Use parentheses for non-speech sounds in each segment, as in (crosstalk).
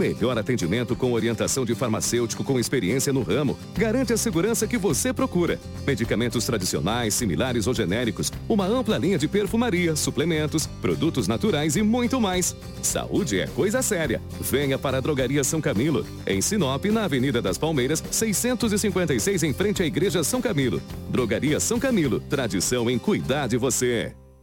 melhor atendimento com orientação de farmacêutico com experiência no ramo garante a segurança que você procura. Medicamentos tradicionais, similares ou genéricos, uma ampla linha de perfumaria, suplementos, produtos naturais e muito mais. Saúde é coisa séria. Venha para a Drogaria São Camilo, em Sinop, na Avenida das Palmeiras, 656 em frente à Igreja São Camilo. Drogaria São Camilo, tradição em cuidar de você.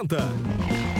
apresenta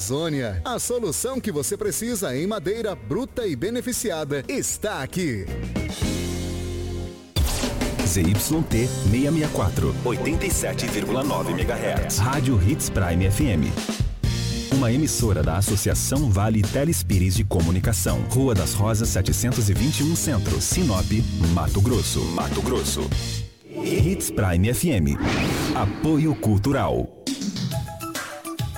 Amazônia. A solução que você precisa em madeira bruta e beneficiada está aqui. ZYT 664, 87,9 MHz. Rádio Hits Prime FM. Uma emissora da Associação Vale Telespires de Comunicação. Rua das Rosas 721 Centro, Sinop, Mato Grosso. Mato Grosso. Hits Prime FM. Apoio Cultural.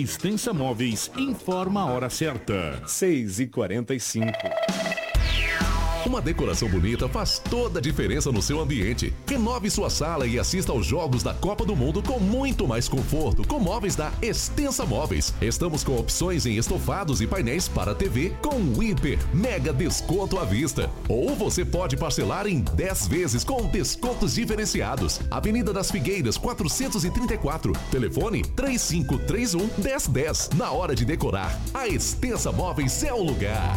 Extensa Móveis informa a hora certa. 6 e 45 uma decoração bonita faz toda a diferença no seu ambiente. Renove sua sala e assista aos jogos da Copa do Mundo com muito mais conforto com móveis da Extensa Móveis. Estamos com opções em estofados e painéis para TV com hiper mega desconto à vista. Ou você pode parcelar em 10 vezes com descontos diferenciados. Avenida das Figueiras 434. Telefone 3531 1010. Na hora de decorar, a Extensa Móveis é o lugar.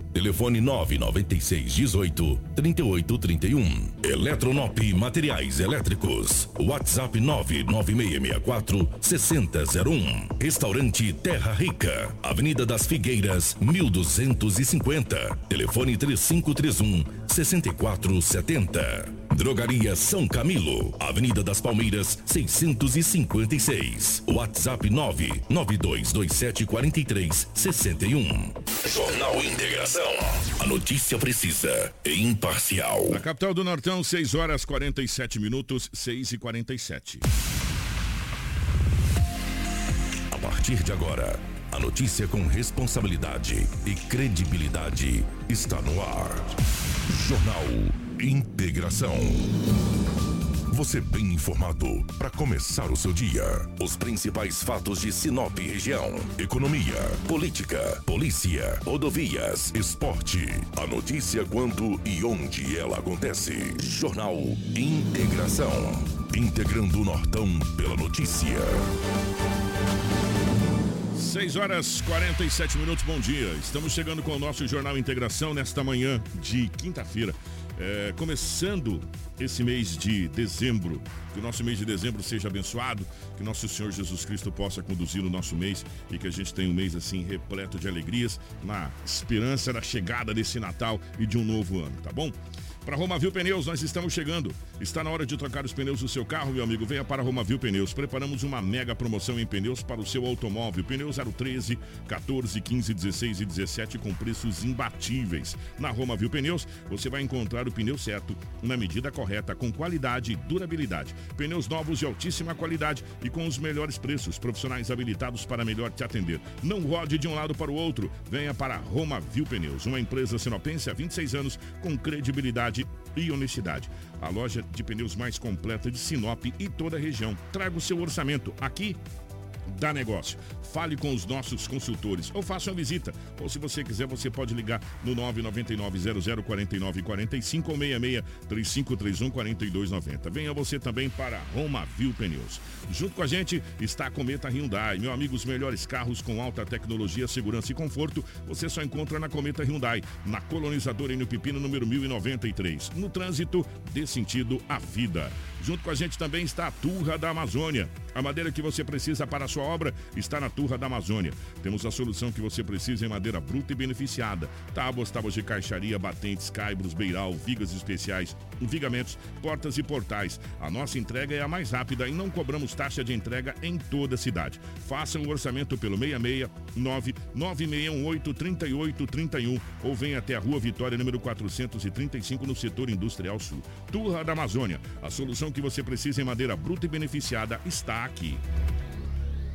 Telefone 996 18 38 31. Eletronop Materiais Elétricos. WhatsApp 99664 6001. Restaurante Terra Rica. Avenida das Figueiras, 1250. Telefone 3531 6470. Drogaria São Camilo, Avenida das Palmeiras, 656. WhatsApp 992274361. Jornal Integração. A notícia precisa e imparcial. Na capital do Nortão, 6 horas 47 minutos, 6 e 47. A partir de agora, a notícia com responsabilidade e credibilidade está no ar. Jornal Integração. Você bem informado para começar o seu dia. Os principais fatos de Sinop região: economia, política, polícia, rodovias, esporte. A notícia quando e onde ela acontece. Jornal Integração. Integrando o Nortão pela notícia. 6 horas 47 minutos, bom dia. Estamos chegando com o nosso Jornal Integração nesta manhã de quinta-feira. É, começando esse mês de dezembro, que o nosso mês de dezembro seja abençoado, que nosso Senhor Jesus Cristo possa conduzir o nosso mês e que a gente tenha um mês assim repleto de alegrias, na esperança da chegada desse Natal e de um novo ano, tá bom? Para Romavil Pneus, nós estamos chegando. Está na hora de trocar os pneus do seu carro, meu amigo. Venha para Romavil Pneus. Preparamos uma mega promoção em pneus para o seu automóvel. Pneus 013, 14, 15, 16 e 17 com preços imbatíveis. Na Romavil Pneus, você vai encontrar o pneu certo, na medida correta, com qualidade e durabilidade. Pneus novos de altíssima qualidade e com os melhores preços. Profissionais habilitados para melhor te atender. Não rode de um lado para o outro. Venha para Romavil Pneus, uma empresa sinopense há 26 anos com credibilidade e honestidade. A loja de pneus mais completa de Sinop e toda a região. Traga o seu orçamento aqui dá negócio. Fale com os nossos consultores ou faça uma visita. Ou se você quiser, você pode ligar no 999 004945 ou 66 3531 4290. Venha você também para Roma Viu Pneus. Junto com a gente está a Cometa Hyundai. Meu amigo, os melhores carros com alta tecnologia, segurança e conforto, você só encontra na Cometa Hyundai, na colonizadora Enio Pipino número 1093. No trânsito, dê sentido à vida. Junto com a gente também está a Turra da Amazônia. A madeira que você precisa para sua obra está na Turra da Amazônia. Temos a solução que você precisa em madeira bruta e beneficiada. Tábuas, tábuas de caixaria, batentes, caibros, beiral, vigas especiais, vigamentos, portas e portais. A nossa entrega é a mais rápida e não cobramos taxa de entrega em toda a cidade. Faça um orçamento pelo 669 9618 3831 ou venha até a Rua Vitória, número 435, no setor industrial sul. Turra da Amazônia. A solução que você precisa em madeira bruta e beneficiada está aqui.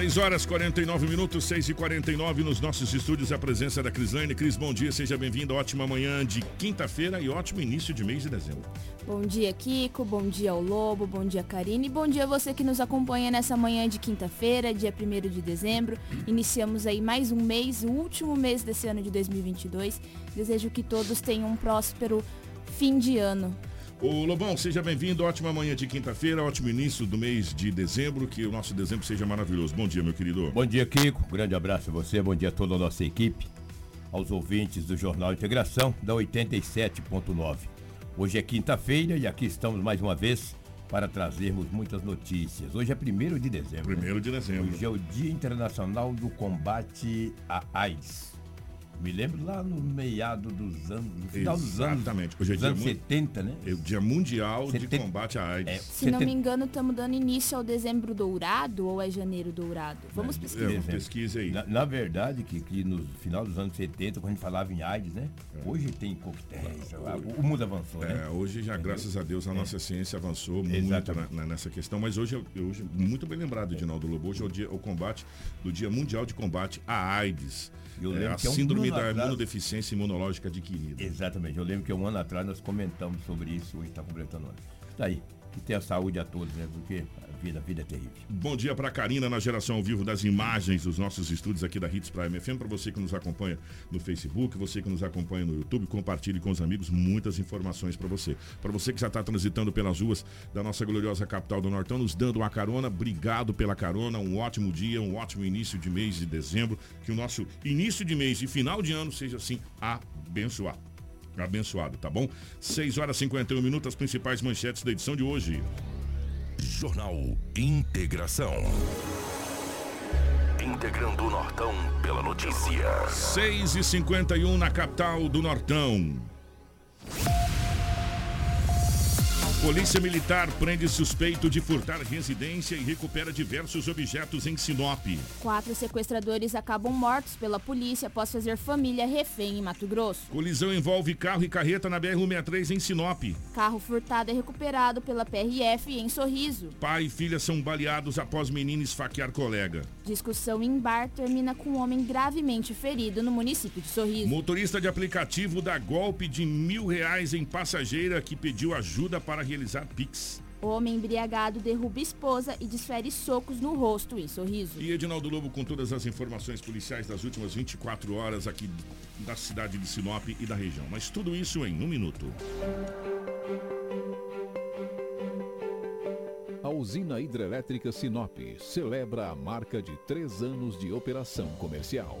6 horas 49 minutos, 6 e 49 nos nossos estúdios, a presença da Crislane. Cris, bom dia, seja bem-vindo. Ótima manhã de quinta-feira e ótimo início de mês de dezembro. Bom dia, Kiko. Bom dia ao Lobo. Bom dia, Karine. Bom dia a você que nos acompanha nessa manhã de quinta-feira, dia 1 de dezembro. Iniciamos aí mais um mês, o último mês desse ano de 2022. Desejo que todos tenham um próspero fim de ano. Ô Lobão, seja bem-vindo. Ótima manhã de quinta-feira, ótimo início do mês de dezembro. Que o nosso dezembro seja maravilhoso. Bom dia, meu querido. Bom dia, Kiko. Grande abraço a você. Bom dia a toda a nossa equipe. Aos ouvintes do Jornal Integração da 87.9. Hoje é quinta-feira e aqui estamos mais uma vez para trazermos muitas notícias. Hoje é 1 de dezembro. 1 de dezembro. Hoje é o Dia Internacional do Combate à AIDS. Me lembro lá no meado dos anos, no final dos anos, Exatamente. Hoje é dos dia anos mu- 70, né? É o Dia Mundial de Setenta- Combate à AIDS. É, Se não me engano, estamos dando início ao dezembro dourado ou é janeiro dourado? Vamos É, pesquisar. uma pesquisa aí. Na, na verdade, que, que no final dos anos 70, quando a gente falava em AIDS, né? Hoje tem coquetéis, o, o mundo avançou, né? É, hoje já, graças a Deus, a nossa ciência avançou muito Exatamente. na- na- nessa questão, mas hoje, é- hoje, muito bem lembrado, Edinaldo Lobo, hoje é o, dia, o combate do Dia Mundial de Combate à AIDS. Eu É, lembro a que há um síndrome da atrás- imunodeficiência imunológica adquirida. Exatamente. Eu lembro que um ano atrás nós comentamos sobre isso, hoje está completando um ano. Tá aí. Que tenha saúde a todos, né? Porque a vida, a vida é terrível. Bom dia para Karina na geração ao vivo das imagens dos nossos estúdios aqui da Hits Prime FM. Para você que nos acompanha no Facebook, você que nos acompanha no YouTube, compartilhe com os amigos muitas informações para você. Para você que já está transitando pelas ruas da nossa gloriosa capital do Nortão, nos dando uma carona, obrigado pela carona. Um ótimo dia, um ótimo início de mês de dezembro. Que o nosso início de mês e final de ano seja assim abençoado abençoado, tá bom? 6 horas e 51 minutos, as principais manchetes da edição de hoje. Jornal Integração. Integrando o Nortão pela notícia. 6 e 51 na capital do Nortão. Polícia Militar prende suspeito de furtar residência e recupera diversos objetos em Sinop. Quatro sequestradores acabam mortos pela polícia após fazer família refém em Mato Grosso. Colisão envolve carro e carreta na BR-163 em Sinop. Carro furtado é recuperado pela PRF em Sorriso. Pai e filha são baleados após menino esfaquear colega. Discussão em bar termina com um homem gravemente ferido no município de Sorriso. Motorista de aplicativo dá golpe de mil reais em passageira que pediu ajuda para realizar Pix. Homem embriagado derruba esposa e desfere socos no rosto em sorriso. E Edinaldo Lobo com todas as informações policiais das últimas 24 horas aqui da cidade de Sinop e da região. Mas tudo isso em um minuto. A usina hidrelétrica Sinop celebra a marca de três anos de operação comercial.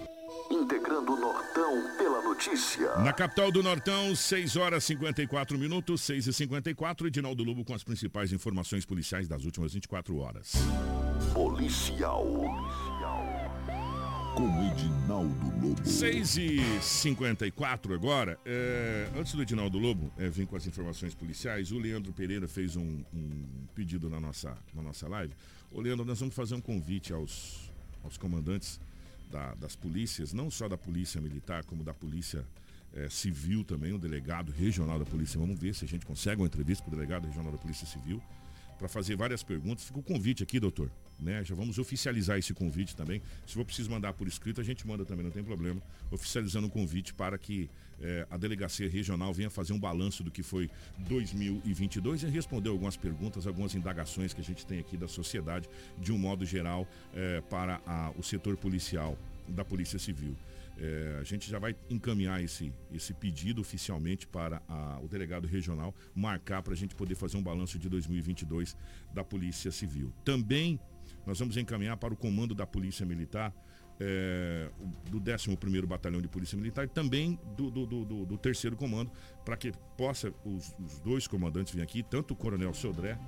Integrando o Nortão pela notícia. Na capital do Nortão, 6 horas 54 minutos, 6 e 54 Edinaldo Lobo com as principais informações policiais das últimas 24 horas. Policial. Com Edinaldo Lobo. 6 e 54 agora. É, antes do Edinaldo Lobo é, vir com as informações policiais, o Leandro Pereira fez um, um pedido na nossa, na nossa live. Ô Leandro, nós vamos fazer um convite aos, aos comandantes da, das polícias, não só da polícia militar, como da polícia é, civil também, o delegado regional da polícia. Vamos ver se a gente consegue uma entrevista com o delegado regional da polícia civil para fazer várias perguntas. Fica o convite aqui, doutor. Né? Já vamos oficializar esse convite também. Se for preciso mandar por escrito, a gente manda também, não tem problema. Oficializando o convite para que eh, a delegacia regional venha fazer um balanço do que foi 2022 e responder algumas perguntas, algumas indagações que a gente tem aqui da sociedade, de um modo geral, eh, para a, o setor policial da Polícia Civil. É, a gente já vai encaminhar esse, esse pedido oficialmente para a, o delegado regional marcar para a gente poder fazer um balanço de 2022 da Polícia Civil. Também nós vamos encaminhar para o comando da Polícia Militar, é, do 11 Batalhão de Polícia Militar e também do, terceiro comando, para que possa os, os, dois comandantes virem aqui, tanto o Coronel Sodré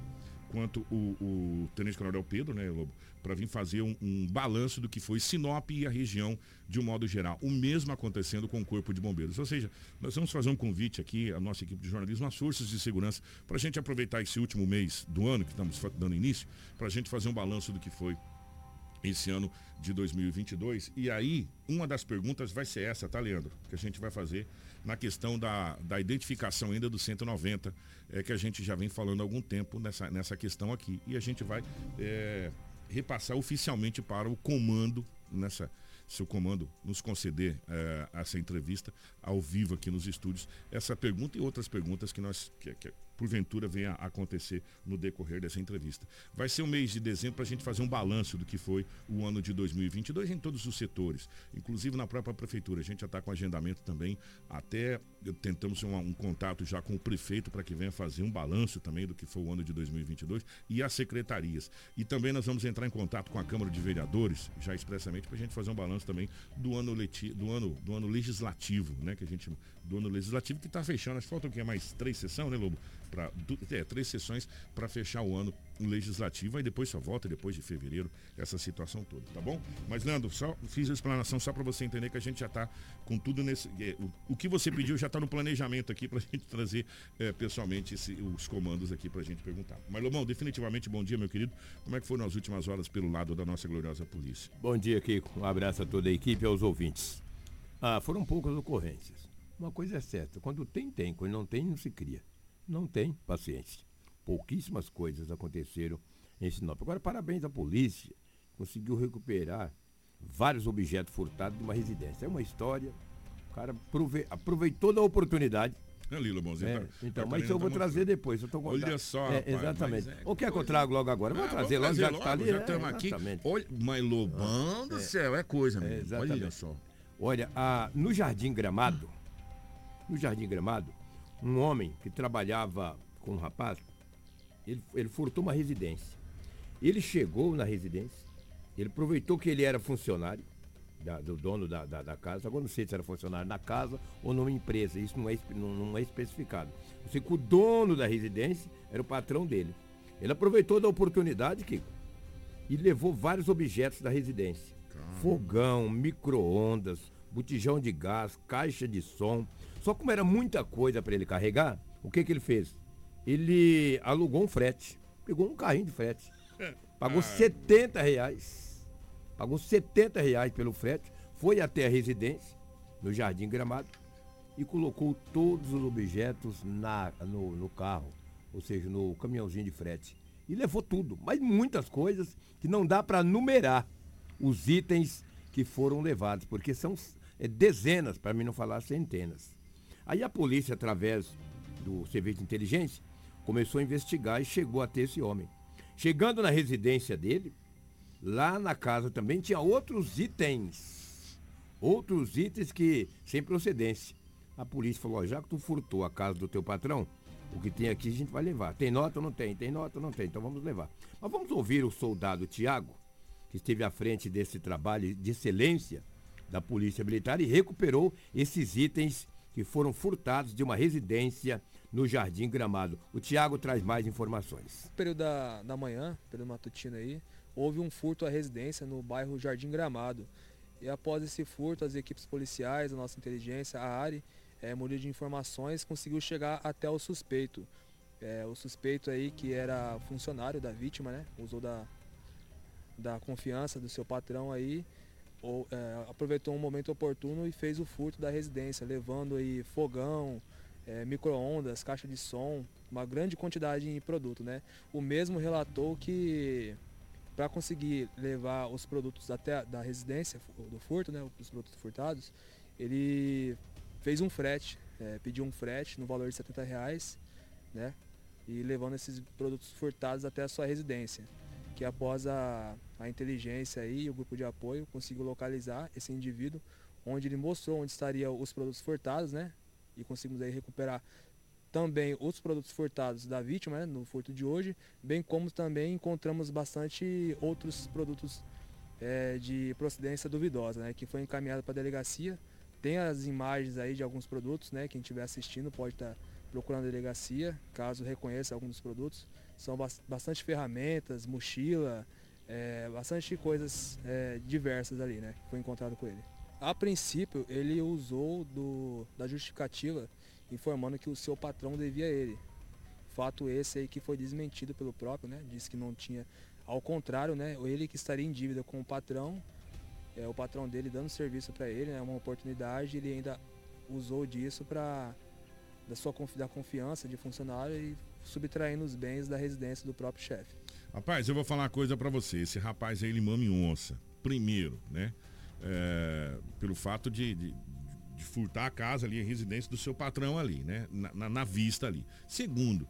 quanto o, o Tenente Coronel Pedro, né, Lobo, para vir fazer um, um, balanço do que foi Sinop e a região de um modo geral. O mesmo acontecendo com o Corpo de Bombeiros. Ou seja, nós vamos fazer um convite aqui, a nossa equipe de jornalismo, às forças de segurança, para a gente aproveitar esse último mês do ano, que estamos dando início, para a gente fazer um balanço do que foi esse ano de 2022. E aí, uma das perguntas vai ser essa, tá, Leandro? Que a gente vai fazer na questão da, da identificação ainda do 190, é, que a gente já vem falando há algum tempo nessa, nessa questão aqui. E a gente vai é, repassar oficialmente para o comando nessa se o comando nos conceder é, essa entrevista ao vivo aqui nos estúdios, essa pergunta e outras perguntas que nós que, que porventura venha a acontecer no decorrer dessa entrevista. Vai ser o mês de dezembro para a gente fazer um balanço do que foi o ano de 2022 em todos os setores, inclusive na própria prefeitura. A gente já está com agendamento também, até tentamos um, um contato já com o prefeito para que venha fazer um balanço também do que foi o ano de 2022 e as secretarias. E também nós vamos entrar em contato com a Câmara de Vereadores, já expressamente, para a gente fazer um balanço também do ano, leti do ano, do ano legislativo, né? Que a gente, do ano legislativo que está fechando. Acho que faltam o quê? Mais três sessões, né, Lobo? Pra, é, três sessões para fechar o ano legislativo, aí depois só volta depois de fevereiro, essa situação toda, tá bom? Mas, Leandro, só fiz a explanação só para você entender que a gente já está com tudo nesse. É, o, o, que você pediu já está no planejamento aqui para a (laughs) gente trazer é, pessoalmente esse, os comandos aqui para a gente perguntar. Mas, Lomão, definitivamente bom dia, meu querido. Como é que foram as últimas horas pelo lado da nossa gloriosa polícia? Bom dia, Kiko. Um abraço a toda a equipe e aos ouvintes. Ah, foram poucas ocorrências. Uma coisa é certa, quando tem, tem. Quando não tem, não se cria. Não tem paciência. Pouquíssimas coisas aconteceram em Sinop. Agora, parabéns à polícia. Conseguiu recuperar vários objetos furtados de uma residência. É uma história. O cara aproveitou da oportunidade. É, Lilo, bonzinho. É, tá, então, tá mas eu vou tá trazer depois. Eu tô Olha só, é, Exatamente. É, o que é que eu trago logo agora? Vou ah, trazer logo, já que está ali. Já estamos aqui. Olha, mas Lobão do céu, é coisa mesmo. Olha só. Olha, a, no Jardim Gramado, no Jardim Gramado, um homem que trabalhava com um rapaz, ele, ele furtou uma residência. Ele chegou na residência, ele aproveitou que ele era funcionário da, do dono da, da, da, casa. Agora não sei se era funcionário na casa ou numa empresa, isso não é, não, não é especificado. Eu sei que o dono da residência era o patrão dele. Ele aproveitou da oportunidade, Kiko, e levou vários objetos da residência. Caramba. Fogão, micro-ondas, botijão de gás, caixa de som. Só como era muita coisa para ele carregar, o que, que ele fez? Ele alugou um frete. Pegou um carrinho de frete. Pagou ah. 70 reais. Pagou 70 reais pelo frete. Foi até a residência, no Jardim Gramado, e colocou todos os objetos na, no, no carro, ou seja, no caminhãozinho de frete. E levou tudo, mas muitas coisas que não dá para numerar os itens que foram levados, porque são é, dezenas, para mim não falar centenas. Aí a polícia, através do serviço de inteligência, começou a investigar e chegou a ter esse homem. Chegando na residência dele, lá na casa também tinha outros itens. Outros itens que sem procedência. A polícia falou: já que tu furtou a casa do teu patrão, o que tem aqui a gente vai levar. Tem nota ou não tem? Tem nota ou não tem? Então vamos levar. Mas vamos ouvir o soldado Tiago, que esteve à frente desse trabalho de excelência da Polícia Militar e recuperou esses itens que foram furtados de uma residência no Jardim Gramado. O Tiago traz mais informações. No período da, da manhã, período matutino aí, houve um furto à residência no bairro Jardim Gramado. E após esse furto, as equipes policiais, a nossa inteligência, a ARI, é, de informações, conseguiu chegar até o suspeito. É, o suspeito aí que era funcionário da vítima, né? Usou da, da confiança do seu patrão aí ou, é, aproveitou um momento oportuno e fez o furto da residência, levando aí fogão, é, micro-ondas, caixa de som, uma grande quantidade de produto. Né? O mesmo relatou que para conseguir levar os produtos até da residência do furto, né, os produtos furtados, ele fez um frete, é, pediu um frete no valor de 70 reais, né, e levando esses produtos furtados até a sua residência que após a, a inteligência e o grupo de apoio conseguiu localizar esse indivíduo, onde ele mostrou onde estariam os produtos furtados, né? E conseguimos aí recuperar também os produtos furtados da vítima, né, no furto de hoje, bem como também encontramos bastante outros produtos é, de procedência duvidosa, né, que foi encaminhado para a delegacia. Tem as imagens aí de alguns produtos, né, quem estiver assistindo pode estar tá procurando a delegacia, caso reconheça algum dos produtos. São bastante ferramentas, mochila, é, bastante coisas é, diversas ali, né? Que foi encontrado com ele. A princípio, ele usou do, da justificativa informando que o seu patrão devia a ele. Fato esse aí que foi desmentido pelo próprio, né? Disse que não tinha. Ao contrário, né? Ele que estaria em dívida com o patrão, é, o patrão dele dando serviço para ele, né? Uma oportunidade, ele ainda usou disso para da sua da confiança de funcionário e subtraindo os bens da residência do próprio chefe. Rapaz, eu vou falar uma coisa para você. Esse rapaz aí, ele mame onça. Primeiro, né? É, pelo fato de, de, de furtar a casa ali, a residência do seu patrão ali, né? Na, na, na vista ali. Segundo,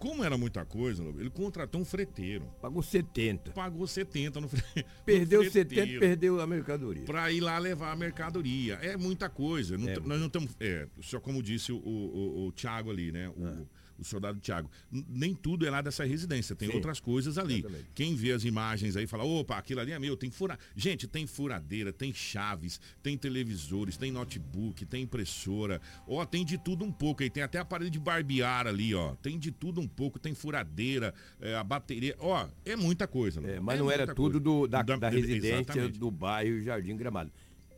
como era muita coisa, ele contratou um freteiro. Pagou 70. Pagou 70 no, fre... (laughs) Perdeu no 70, perdeu a mercadoria. Para ir lá levar a mercadoria. É muita coisa. Não É. nós não estamos. É, só como disse o, o, o, o Thiago ali, né? O, o soldado Thiago. N- Nem tudo é lá dessa residência, tem Sim. outras coisas ali. Exatamente. Quem vê as imagens aí fala: opa, aquilo ali é meu, tem fura. Gente, tem furadeira, tem chaves, tem televisores, tem notebook, tem impressora. Ó, tem de tudo um pouco aí. Tem até aparelho de barbear ali, ó. Tem de tudo um pouco, tem furadeira, é, a bateria. Ó, é muita coisa. É, mas não era tudo do, da, da residência Exatamente. do bairro Jardim Gramado.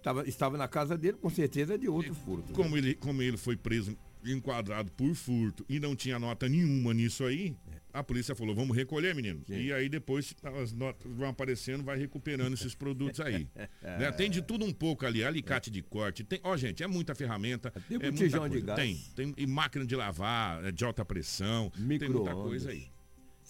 Tava, estava na casa dele, com certeza, de outro furto. né? Como ele, como ele foi preso, enquadrado por furto e não tinha nota nenhuma nisso aí, a polícia falou, vamos recolher, menino. E aí depois as notas vão aparecendo, vai recuperando esses produtos aí. (laughs) Né? Tem de tudo um pouco ali, alicate de corte, tem, ó gente, é muita ferramenta, Tem é muita botijão de coisa. gás. Tem, tem e máquina de lavar, é de alta pressão, tem muita coisa aí.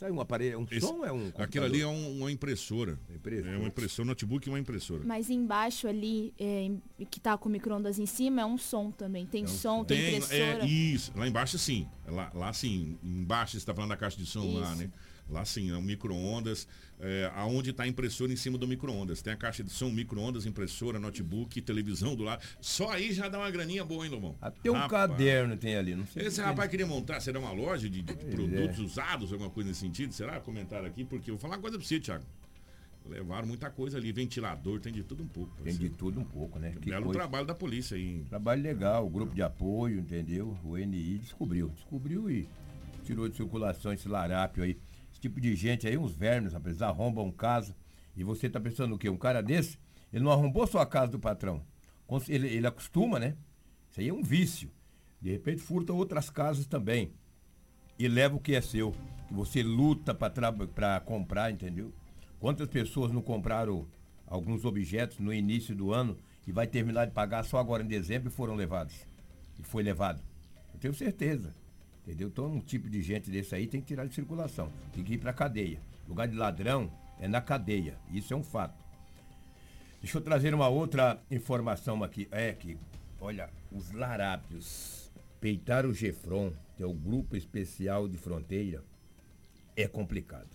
Sai um aparelho, um Esse- som é um Aquilo ali é um- uma impressora. Impressora. É uma impressora, notebook e uma impressora. Mas embaixo ali, é, que tá com o micro-ondas em cima, é um som também. Tem som, tem, Tem, impressora. é, isso. Lá embaixo sim. Lá, lá sim. Embaixo você está falando da caixa de som lá, Isso. né? Lá sim, é um micro-ondas. É, aonde está a impressora em cima do micro-ondas. Tem a caixa de som, micro-ondas, impressora, notebook, televisão do lado. Só aí já dá uma graninha boa, hein, Lomão? Até um caderno tem ali, não sei. Esse se rapaz queria montar, será uma loja de, de produtos é. usados, alguma coisa nesse sentido? Será? Comentário aqui, porque eu vou falar uma coisa pra você, Thiago. Levaram muita coisa ali, ventilador, tem de tudo um pouco. Tem de tudo um pouco, né? Que Belo coisa. trabalho da polícia aí. Trabalho legal, o grupo de apoio, entendeu? O NI descobriu. Descobriu e tirou de circulação esse larápio aí. Tipo de gente aí, uns vermes, rapaz, eles arrombam casa. E você tá pensando o quê? Um cara desse, ele não arrombou só a casa do patrão. Ele, ele acostuma, né? Isso aí é um vício. De repente furta outras casas também. E leva o que é seu. Que você luta para comprar, entendeu? Quantas pessoas não compraram alguns objetos no início do ano e vai terminar de pagar só agora em dezembro e foram levados? E foi levado. Eu tenho certeza. Entendeu? Então um tipo de gente desse aí tem que tirar de circulação. Tem que ir para cadeia. Lugar de ladrão é na cadeia. Isso é um fato. Deixa eu trazer uma outra informação aqui. É que, olha, os larápios peitar o Gefron, que é o grupo especial de fronteira, é complicado.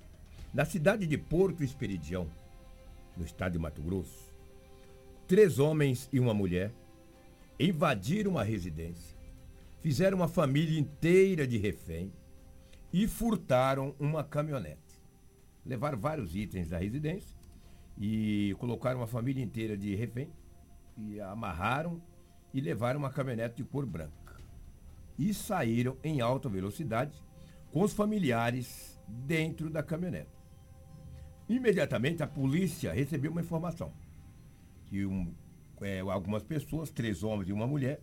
Na cidade de Porto Esperidião, no estado de Mato Grosso, três homens e uma mulher invadiram uma residência, fizeram uma família inteira de refém e furtaram uma caminhonete. Levaram vários itens da residência e colocaram uma família inteira de refém e amarraram e levaram uma caminhonete de cor branca. E saíram em alta velocidade com os familiares dentro da caminhonete. Imediatamente a polícia recebeu uma informação que um, é, algumas pessoas, três homens e uma mulher,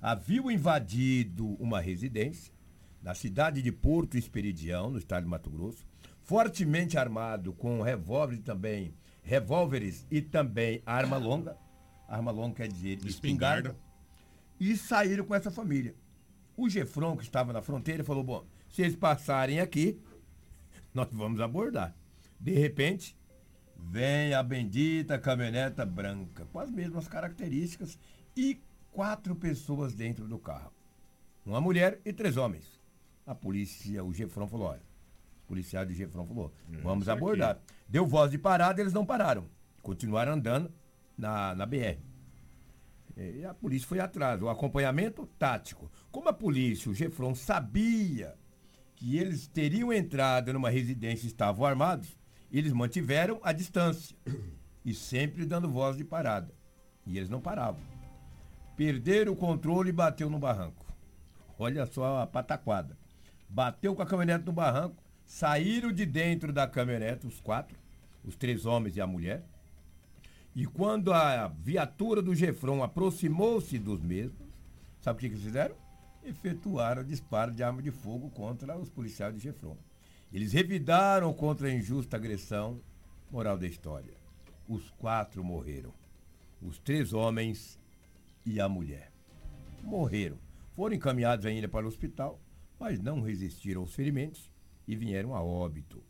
haviam invadido uma residência na cidade de Porto Esperidião, no estado de Mato Grosso, fortemente armado com revólveres também, revólveres e também arma longa. Arma longa quer dizer espingarda. E saíram com essa família. O Gefron, que estava na fronteira, falou: bom, se eles passarem aqui, nós vamos abordar. De repente, vem a bendita caminhoneta branca, com as mesmas características, e quatro pessoas dentro do carro. Uma mulher e três homens. A polícia, o Gefron falou: olha, o policial de Gefron falou: vamos isso aqui. abordar. Deu voz de parada, eles não pararam. Continuaram andando na, na BR. E a polícia foi atrás. O acompanhamento tático. Como a polícia, o Gefron, sabia que eles teriam entrado numa residência e estavam armados, eles mantiveram a distância. E sempre dando voz de parada. E eles não paravam. Perderam o controle e bateu no barranco. Olha só a pataquada. Bateu com a caminhonete no barranco, saíram de dentro da caminhonete, os quatro, os três homens e a mulher. E quando a viatura do Gefron aproximou-se dos mesmos, sabe o que, que fizeram? Efetuaram disparo de arma de fogo contra os policiais de Gefron. Eles revidaram contra a injusta agressão. Moral da história: os quatro morreram. Os três homens e a mulher. Morreram. Foram encaminhados ainda para o hospital, mas não resistiram aos ferimentos e vieram a óbito.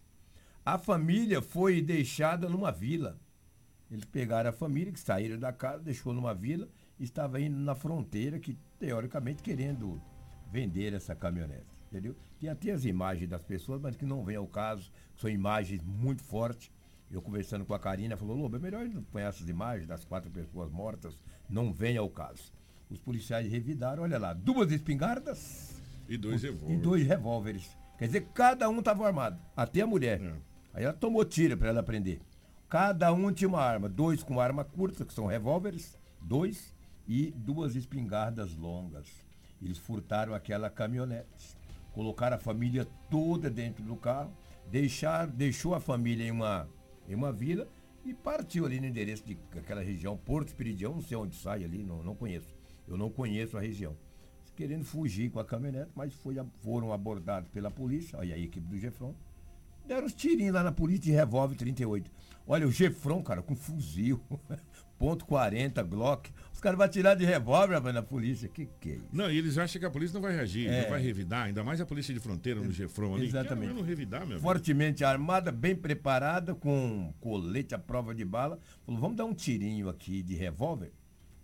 A família foi deixada numa vila. Eles pegaram a família, que saíram da casa, deixou numa vila estava indo na fronteira, que teoricamente querendo vender essa caminhonete. Entendeu? Tem até as imagens das pessoas, mas que não vem ao caso, são imagens muito fortes. Eu conversando com a Karina, falou, Lobo, é melhor não põe essas imagens das quatro pessoas mortas, não vem ao caso. Os policiais revidaram, olha lá, duas espingardas e dois revólveres. E dois revólveres. Quer dizer, cada um estava armado, até a mulher. É. Aí ela tomou tiro para ela aprender. Cada um tinha uma arma, dois com arma curta, que são revólveres, dois, e duas espingardas longas. Eles furtaram aquela caminhonete, colocaram a família toda dentro do carro, deixar, deixou a família em uma, em uma vila e partiu ali no endereço de aquela região, Porto Espiridião, não sei onde sai ali, não, não conheço. Eu não conheço a região. Querendo fugir com a caminhonete, mas foi, foram abordados pela polícia, aí a equipe do Gefron, deram os tirinhos lá na polícia de revólver 38. Olha, o Gefron, cara, com fuzil, (laughs) ponto 40, Glock. Os caras vão tirar de revólver na polícia. Que que é isso? Não, e eles acham que a polícia não vai reagir, é. não vai revidar, ainda mais a polícia de fronteira no Gefron ali. Exatamente. Não revidar, meu Fortemente armada, bem preparada, com colete à prova de bala. Falou, vamos dar um tirinho aqui de revólver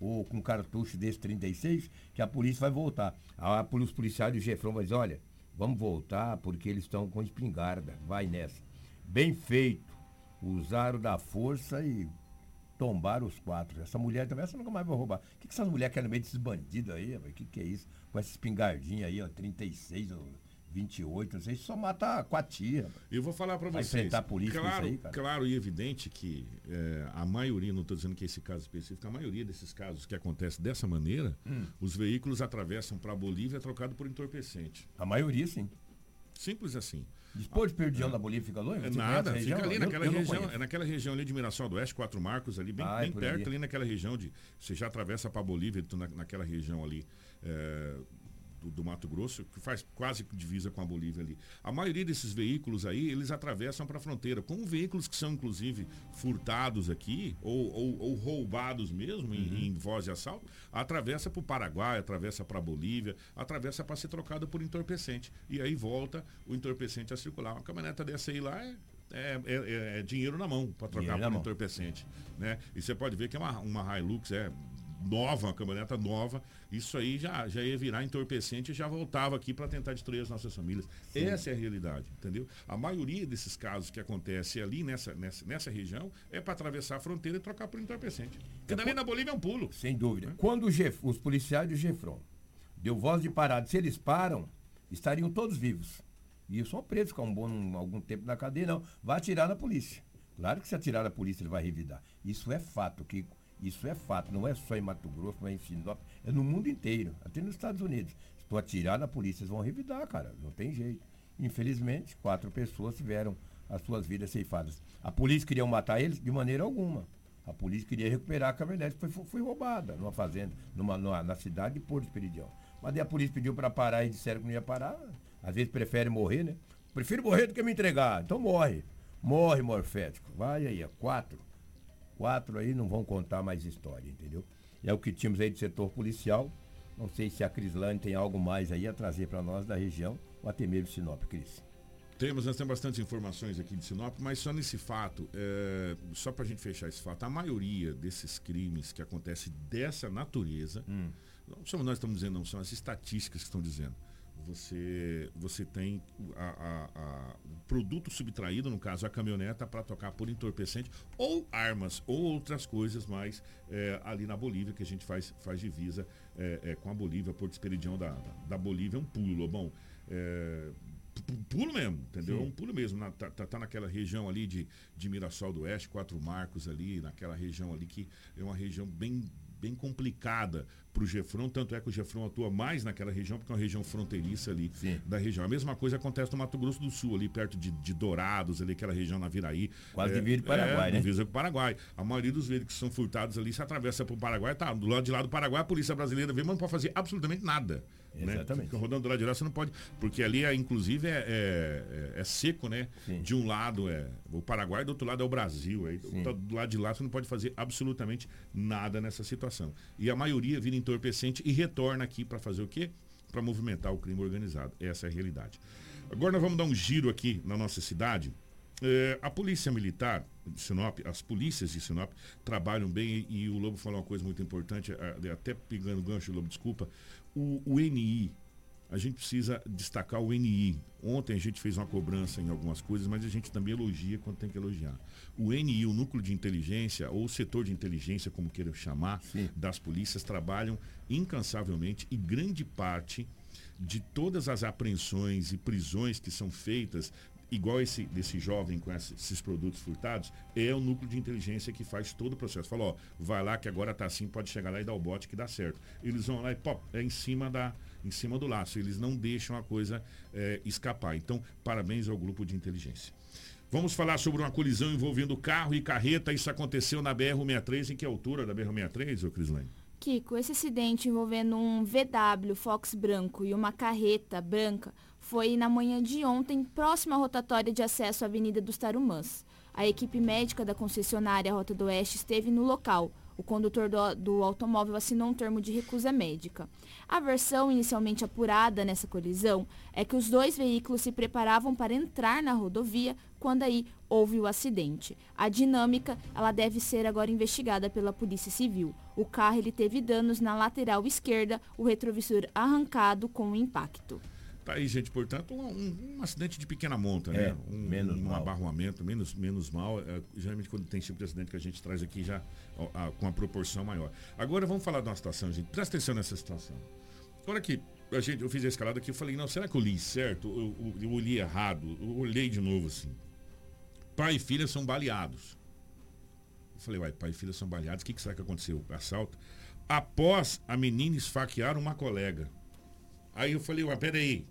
ou com cartucho desse 36, que a polícia vai voltar. A, os policiais do Gefron vão dizer, olha, vamos voltar porque eles estão com espingarda, vai nessa. Bem feito. Usaram da força e tombaram os quatro. Essa mulher também, essa nunca mais vai roubar. O que, que essas mulheres querem no meio desses bandidos aí? O que, que é isso? Com essa espingardinha aí, ó, 36, ó, 28, não sei, só mata a tia. Eu vou falar para vocês. enfrentar a polícia claro, aí. Claro e evidente que é, a maioria, não estou dizendo que esse caso específico, a maioria desses casos que acontece dessa maneira, hum. os veículos atravessam para a Bolívia trocado por entorpecente. A maioria, sim. Simples assim. Depois de Perdião é. da Bolívia fica longe? É nada, fica ali naquela eu, eu região, é naquela região ali de Mirassol do Oeste, Quatro Marcos, ali bem, ah, bem perto, ali. ali. naquela região de. Você já atravessa para a Bolívia, na, naquela região ali. É, do, do, Mato Grosso, que faz quase divisa com a Bolívia ali. A maioria desses veículos aí, eles atravessam para a fronteira, como veículos que são inclusive furtados aqui, ou, ou, ou roubados mesmo, uhum. em, em, voz de assalto, atravessa para o Paraguai, atravessa para a Bolívia, atravessa para ser trocado por entorpecente. E aí volta o entorpecente a circular. Uma caminhoneta dessa aí lá é é, é, é, é, dinheiro na mão para trocar por entorpecente. Né? E você pode ver que é uma, uma Hilux é nova, uma caminhoneta nova, isso aí já, já ia virar entorpecente e já voltava aqui para tentar destruir as nossas famílias. Sim. Essa é a realidade, entendeu? A maioria desses casos que acontece ali nessa, nessa, nessa região é para atravessar a fronteira e trocar por entorpecente. Porque dali na Bolívia é um pulo. Sem dúvida. Né? Quando os policiais do Gefron deu voz de parada, se eles param, estariam todos vivos. E são presos, ficar um bom um, algum tempo na cadeia, não. Vai atirar na polícia. Claro que se atirar na polícia ele vai revidar. Isso é fato, Kiko. Isso é fato, não é só em Mato Grosso, não é em Sinop, é no mundo inteiro, até nos Estados Unidos. Se tu atirar na polícia, eles vão revidar, cara, não tem jeito. Infelizmente, quatro pessoas tiveram as suas vidas ceifadas. A polícia queria matar eles de maneira alguma. A polícia queria recuperar a caminhonete que foi, foi roubada numa fazenda, numa, numa, na cidade de Porto Esperidião. Mas daí a polícia pediu para parar e disseram que não ia parar. Às vezes prefere morrer, né? Prefiro morrer do que me entregar. Então morre. Morre, morfético. Vai aí, quatro. Quatro aí não vão contar mais história, entendeu? É o que tínhamos aí do setor policial. Não sei se a Crislane tem algo mais aí a trazer para nós da região, ou até mesmo Sinop, Cris. Temos, nós temos bastante informações aqui de Sinop, mas só nesse fato, é, só para a gente fechar esse fato, a maioria desses crimes que acontecem dessa natureza, hum. não somos nós que estamos dizendo, não, são as estatísticas que estão dizendo você, você tem a, a, a, o produto subtraído, no caso a caminhoneta, para tocar por entorpecente ou armas ou outras coisas mais é, ali na Bolívia, que a gente faz, faz divisa é, é, com a Bolívia, Porto Esperidião da, da Bolívia, é um pulo, Lobão. É, pulo mesmo, entendeu? Sim. Um pulo mesmo. Na, tá, tá, tá, naquela região ali de, de Mirassol do Oeste, Quatro Marcos ali, naquela região ali que é uma região bem bem complicada para o Gefron, tanto é que o Gefron atua mais naquela região, porque é uma região fronteiriça ali Sim. da região. A mesma coisa acontece no Mato Grosso do Sul, ali perto de, de Dourados, ali aquela região na Viraí. Quase é, divide Paraguai, é, né? Divisa com o Paraguai. A maioria dos veículos que são furtados ali se atravessa para o Paraguai, tá do lado de lá do Paraguai, a polícia brasileira vê, mas não pode fazer absolutamente nada. Né? Exatamente. Né? Rodando do lado de lá você não pode, porque ali é, inclusive é, é, é seco, né? Sim. De um lado é o Paraguai, do outro lado é o Brasil. Aí, do lado de lá você não pode fazer absolutamente nada nessa situação. E a maioria vira entorpecente e retorna aqui para fazer o quê? Para movimentar o crime organizado. Essa é a realidade. Agora nós vamos dar um giro aqui na nossa cidade É, a polícia militar de Sinop, as polícias de Sinop trabalham bem e, e o Lobo falou uma coisa muito importante, até pegando gancho, Lobo, desculpa. O, o NI, a gente precisa destacar o NI. Ontem a gente fez uma cobrança em algumas coisas, mas a gente também elogia quando tem que elogiar. O NI, o núcleo de inteligência, ou o setor de inteligência, como queiram chamar, Sim. das polícias, trabalham incansavelmente e grande parte de todas as apreensões e prisões que são feitas igual esse desse jovem com esses produtos furtados, é o núcleo de inteligência que faz todo o processo. Falou, ó, vai lá que agora tá assim, pode chegar lá e dar o bote que dá certo. Eles vão lá e pop, é em cima da em cima do laço. Eles não deixam a coisa é, escapar. Então, parabéns ao grupo de inteligência. Vamos falar sobre uma colisão envolvendo carro e carreta. Isso aconteceu na BR-63. Em que altura da BR-63, ô Crislane? Kiko, esse acidente envolvendo um VW Fox branco e uma carreta branca foi na manhã de ontem, próximo à rotatória de acesso à Avenida dos Tarumãs. A equipe médica da concessionária Rota do Oeste esteve no local. O condutor do, do, automóvel assinou um termo de recusa médica. A versão inicialmente apurada nessa colisão é que os dois veículos se preparavam para entrar na rodovia quando aí houve o acidente. A dinâmica ela deve ser agora investigada pela Polícia Civil. O carro ele teve danos na lateral esquerda, o retrovisor arrancado com o impacto. Tá aí, gente, portanto, um, um, um acidente de pequena monta, né? é, né? Um, menos um mal. abarroamento, menos, menos mal. É, geralmente, quando tem esse tipo de acidente que a gente traz aqui já ó, a, com uma proporção maior. Agora, vamos falar de uma situação, gente. Presta atenção nessa situação. Agora que a gente, eu fiz a escalada aqui, eu falei, não, será que eu li certo? Eu, eu, eu li errado. Eu olhei de novo assim. Pai e filha são baleados. Eu falei, uai, pai e filha são baleados. O que, que será que aconteceu? Assalto. Após a menina esfaquear uma colega. Aí eu falei, uai, peraí.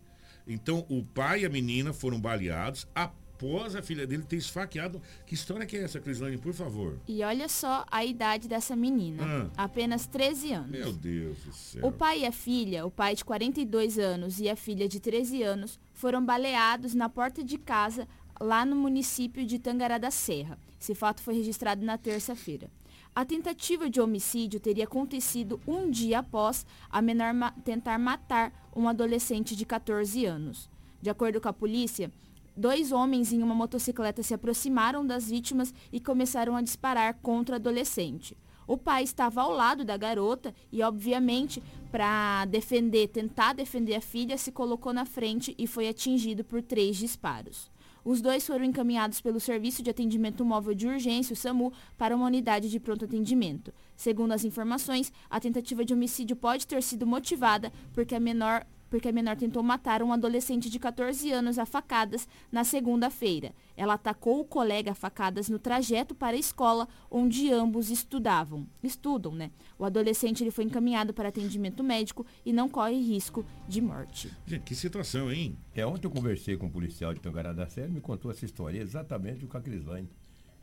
Então, o pai e a menina foram baleados após a filha dele ter esfaqueado. Que história que é essa, Crislane, por favor? E olha só a idade dessa menina. Ah. Apenas 13 anos. Meu Deus do céu. O pai e a filha, o pai de 42 anos e a filha de 13 anos, foram baleados na porta de casa lá no município de Tangará da Serra. Esse fato foi registrado na terça-feira. A tentativa de homicídio teria acontecido um dia após a menor ma tentar matar um adolescente de 14 anos. De acordo com a polícia, dois homens em uma motocicleta se aproximaram das vítimas e começaram a disparar contra o adolescente. O pai estava ao lado da garota e, obviamente, para defender, tentar defender a filha, se colocou na frente e foi atingido por três disparos. Os dois foram encaminhados pelo Serviço de Atendimento Móvel de Urgência, o SAMU, para uma unidade de pronto atendimento. Segundo as informações, a tentativa de homicídio pode ter sido motivada porque a menor porque a menor tentou matar um adolescente de 14 anos a facadas na segunda-feira. Ela atacou o colega a facadas no trajeto para a escola onde ambos estudavam. Estudam, né? O adolescente ele foi encaminhado para atendimento médico e não corre risco de morte. Gente, que situação, hein? É, ontem eu conversei com um policial de Tangará da Serra e me contou essa história exatamente o que a Crislane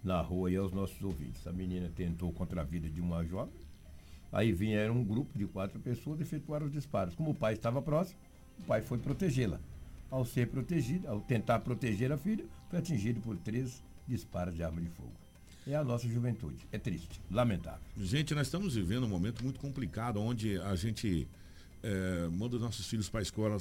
narrou aí aos nossos ouvintes. A menina tentou contra a vida de uma jovem Aí vieram um grupo de quatro pessoas e efetuaram os disparos. Como o pai estava próximo, o pai foi protegê-la. Ao ser protegido, ao tentar proteger a filha, foi atingido por três disparos de arma de fogo. É a nossa juventude. É triste, lamentável. Gente, nós estamos vivendo um momento muito complicado, onde a gente é, manda os nossos filhos para a escola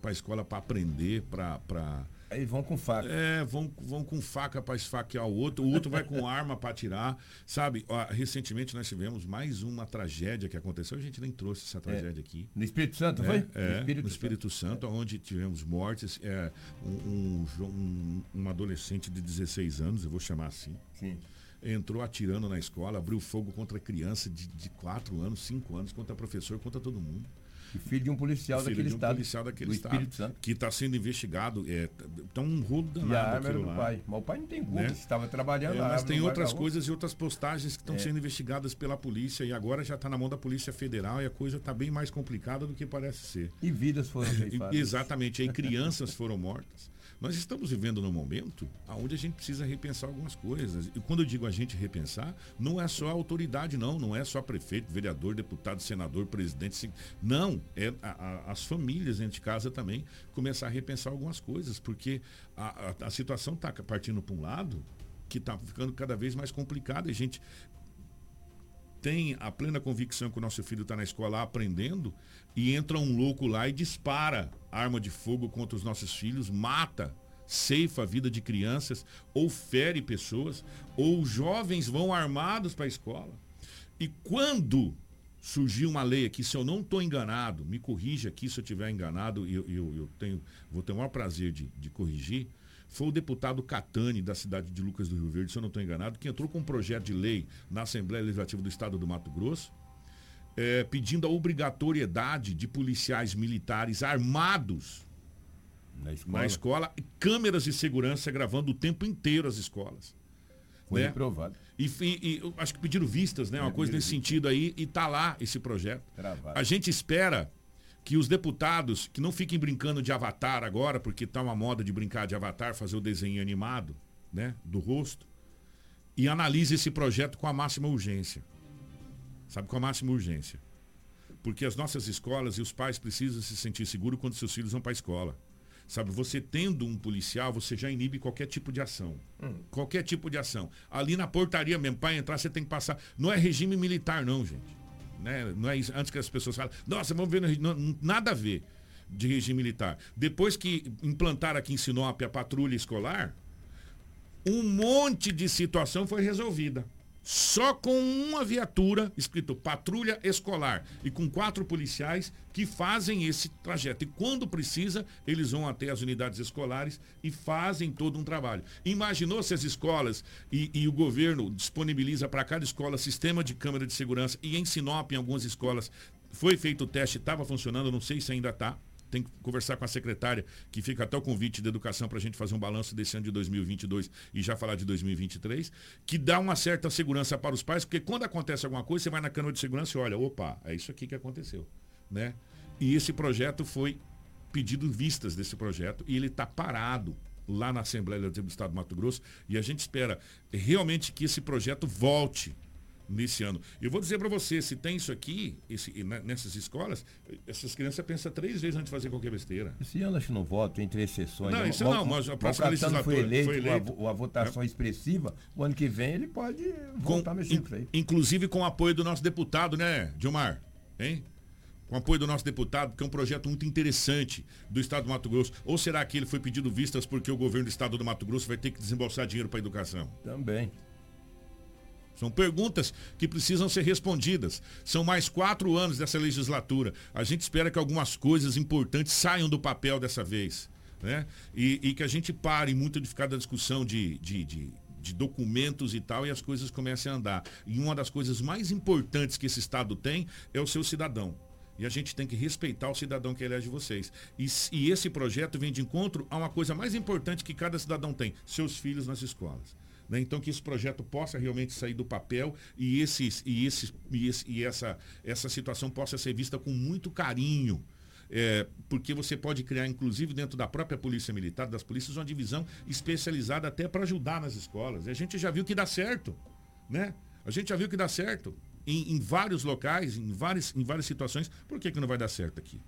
para escola para aprender, para Aí vão com faca. É, vão, vão com faca para esfaquear o outro, o outro vai com arma para atirar. Sabe, ó, recentemente nós tivemos mais uma tragédia que aconteceu, a gente nem trouxe essa é. tragédia é. aqui. No Espírito Santo, é, foi? É, no Espírito, no Espírito Santo, Santo, onde tivemos mortes. É, um, um, um, adolescente de 16 anos, eu vou chamar assim. Sim. Entrou atirando na escola, abriu fogo contra criança de, de 4 anos, 5 anos, contra professor, contra todo mundo. E filho de um policial filho daquele de um estado. policial daquele estado. Santo. Que está sendo investigado. É, então um rolo danado. E a arma do lá. pai. Mas o pai não tem culpa, né? estava trabalhando. É, mas tem outras coisas e outras postagens que estão é. sendo investigadas pela polícia e agora já está na mão da Polícia Federal e a coisa está bem mais complicada do que parece ser. E vidas foram (laughs) ceifadas. Exatamente. Aí crianças foram mortas. Nós estamos vivendo num momento onde a gente precisa repensar algumas coisas. E quando eu digo a gente repensar, não é só a autoridade, não. Não é só prefeito, vereador, deputado, senador, presidente. Não. É a, a, as famílias dentro de casa também começar a repensar algumas coisas. Porque a, a, situação está partindo para um lado que está ficando cada vez mais complicada. E a gente tem a plena convicção que o nosso filho está na escola aprendendo e entra um louco lá e dispara arma de fogo contra os nossos filhos, mata ceifa a vida de crianças, ou fere pessoas, ou jovens vão armados para a escola. E quando surgiu uma lei aqui, se eu não estou enganado, me corrija aqui se eu estiver enganado, eu, eu, eu, tenho, vou ter o maior prazer de, de corrigir, foi o deputado Catani, da cidade de Lucas do Rio Verde, se eu não estou enganado, que entrou com um projeto de lei na Assembleia Legislativa do Estado do Mato Grosso, é, pedindo a obrigatoriedade de policiais militares armados na escola, na escola câmeras de segurança gravando o tempo inteiro as escolas. Foi né? E, e, e, acho que pediram vistas, né? Uma coisa nesse sentido aí, e tá lá esse projeto. Travado. A gente espera que os deputados, que não fiquem brincando de avatar agora, porque tá uma moda de brincar de avatar, fazer o desenho animado, né? Do rosto, e analise esse projeto com a máxima urgência. Sabe, com a máxima urgência. Porque as nossas escolas e os pais precisam se sentir seguros quando seus filhos vão para a escola. Sabe, você tendo um policial, você já inibe qualquer tipo de ação. Hum. Qualquer tipo de ação. Ali na portaria mesmo, para entrar, você tem que passar. Não é regime militar, não, gente. Né? Não é isso. Antes que as pessoas falem, nossa, vamos ver no nada a ver de regime militar. Depois que implantaram aqui em Sinop a patrulha escolar, um monte de situação foi resolvida só com uma viatura, escrito patrulha escolar, e com quatro policiais que fazem esse trajeto. E quando precisa, eles vão até as unidades escolares e fazem todo um trabalho. Imaginou se as escolas e, e o governo disponibiliza para cada escola sistema de câmera de segurança e em Sinop, em algumas escolas, foi feito o teste, estava funcionando, não sei se ainda está tem que conversar com a secretária, que fica até o convite da educação para a gente fazer um balanço desse ano de 2022 e já falar de 2023, que dá uma certa segurança para os pais, porque quando acontece alguma coisa, você vai na câmara de segurança e olha, opa, é isso aqui que aconteceu. Né? E esse projeto foi pedido vistas desse projeto e ele está parado lá na Assembleia do Estado do Mato Grosso e a gente espera realmente que esse projeto volte nesse ano. Eu vou dizer para você, se tem isso aqui, esse, nessas escolas, essas crianças pensam três vezes antes de fazer qualquer besteira. Esse ano acho que não voto, entre exceções. Não, isso não, mas a próxima legislatura foi eleito, foi eleito. Uma, uma votação é. expressiva, o ano que vem ele pode voltar com, mexendo in, aí. Inclusive com o apoio do nosso deputado, né, Dilmar? Hein? com apoio do nosso deputado, que é um projeto muito interessante do Estado do Mato Grosso. Ou será que ele foi pedido vistas porque o governo do Estado do Mato Grosso vai ter que desembolsar dinheiro para a educação? Também. São perguntas que precisam ser respondidas. São mais quatro anos dessa legislatura. A gente espera que algumas coisas importantes saiam do papel dessa vez. Né? E, e que a gente pare muito de ficar da discussão de, de, de, de documentos e tal e as coisas comecem a andar. E uma das coisas mais importantes que esse Estado tem é o seu cidadão. E a gente tem que respeitar o cidadão que elege vocês. E, e, esse projeto vem de encontro a uma coisa mais importante que cada cidadão tem: seus filhos nas escolas. Né? Então que esse projeto possa realmente sair do papel e, esses, e, e, esse, e essa, essa situação possa ser vista com muito carinho. É, porque você pode criar, inclusive dentro da própria Polícia Militar, das polícias, uma divisão especializada até para ajudar nas escolas. E a gente já viu que dá certo. Né? A gente já viu que dá certo em, em vários locais, em várias, em várias situações. Por que, que não vai dar certo aqui?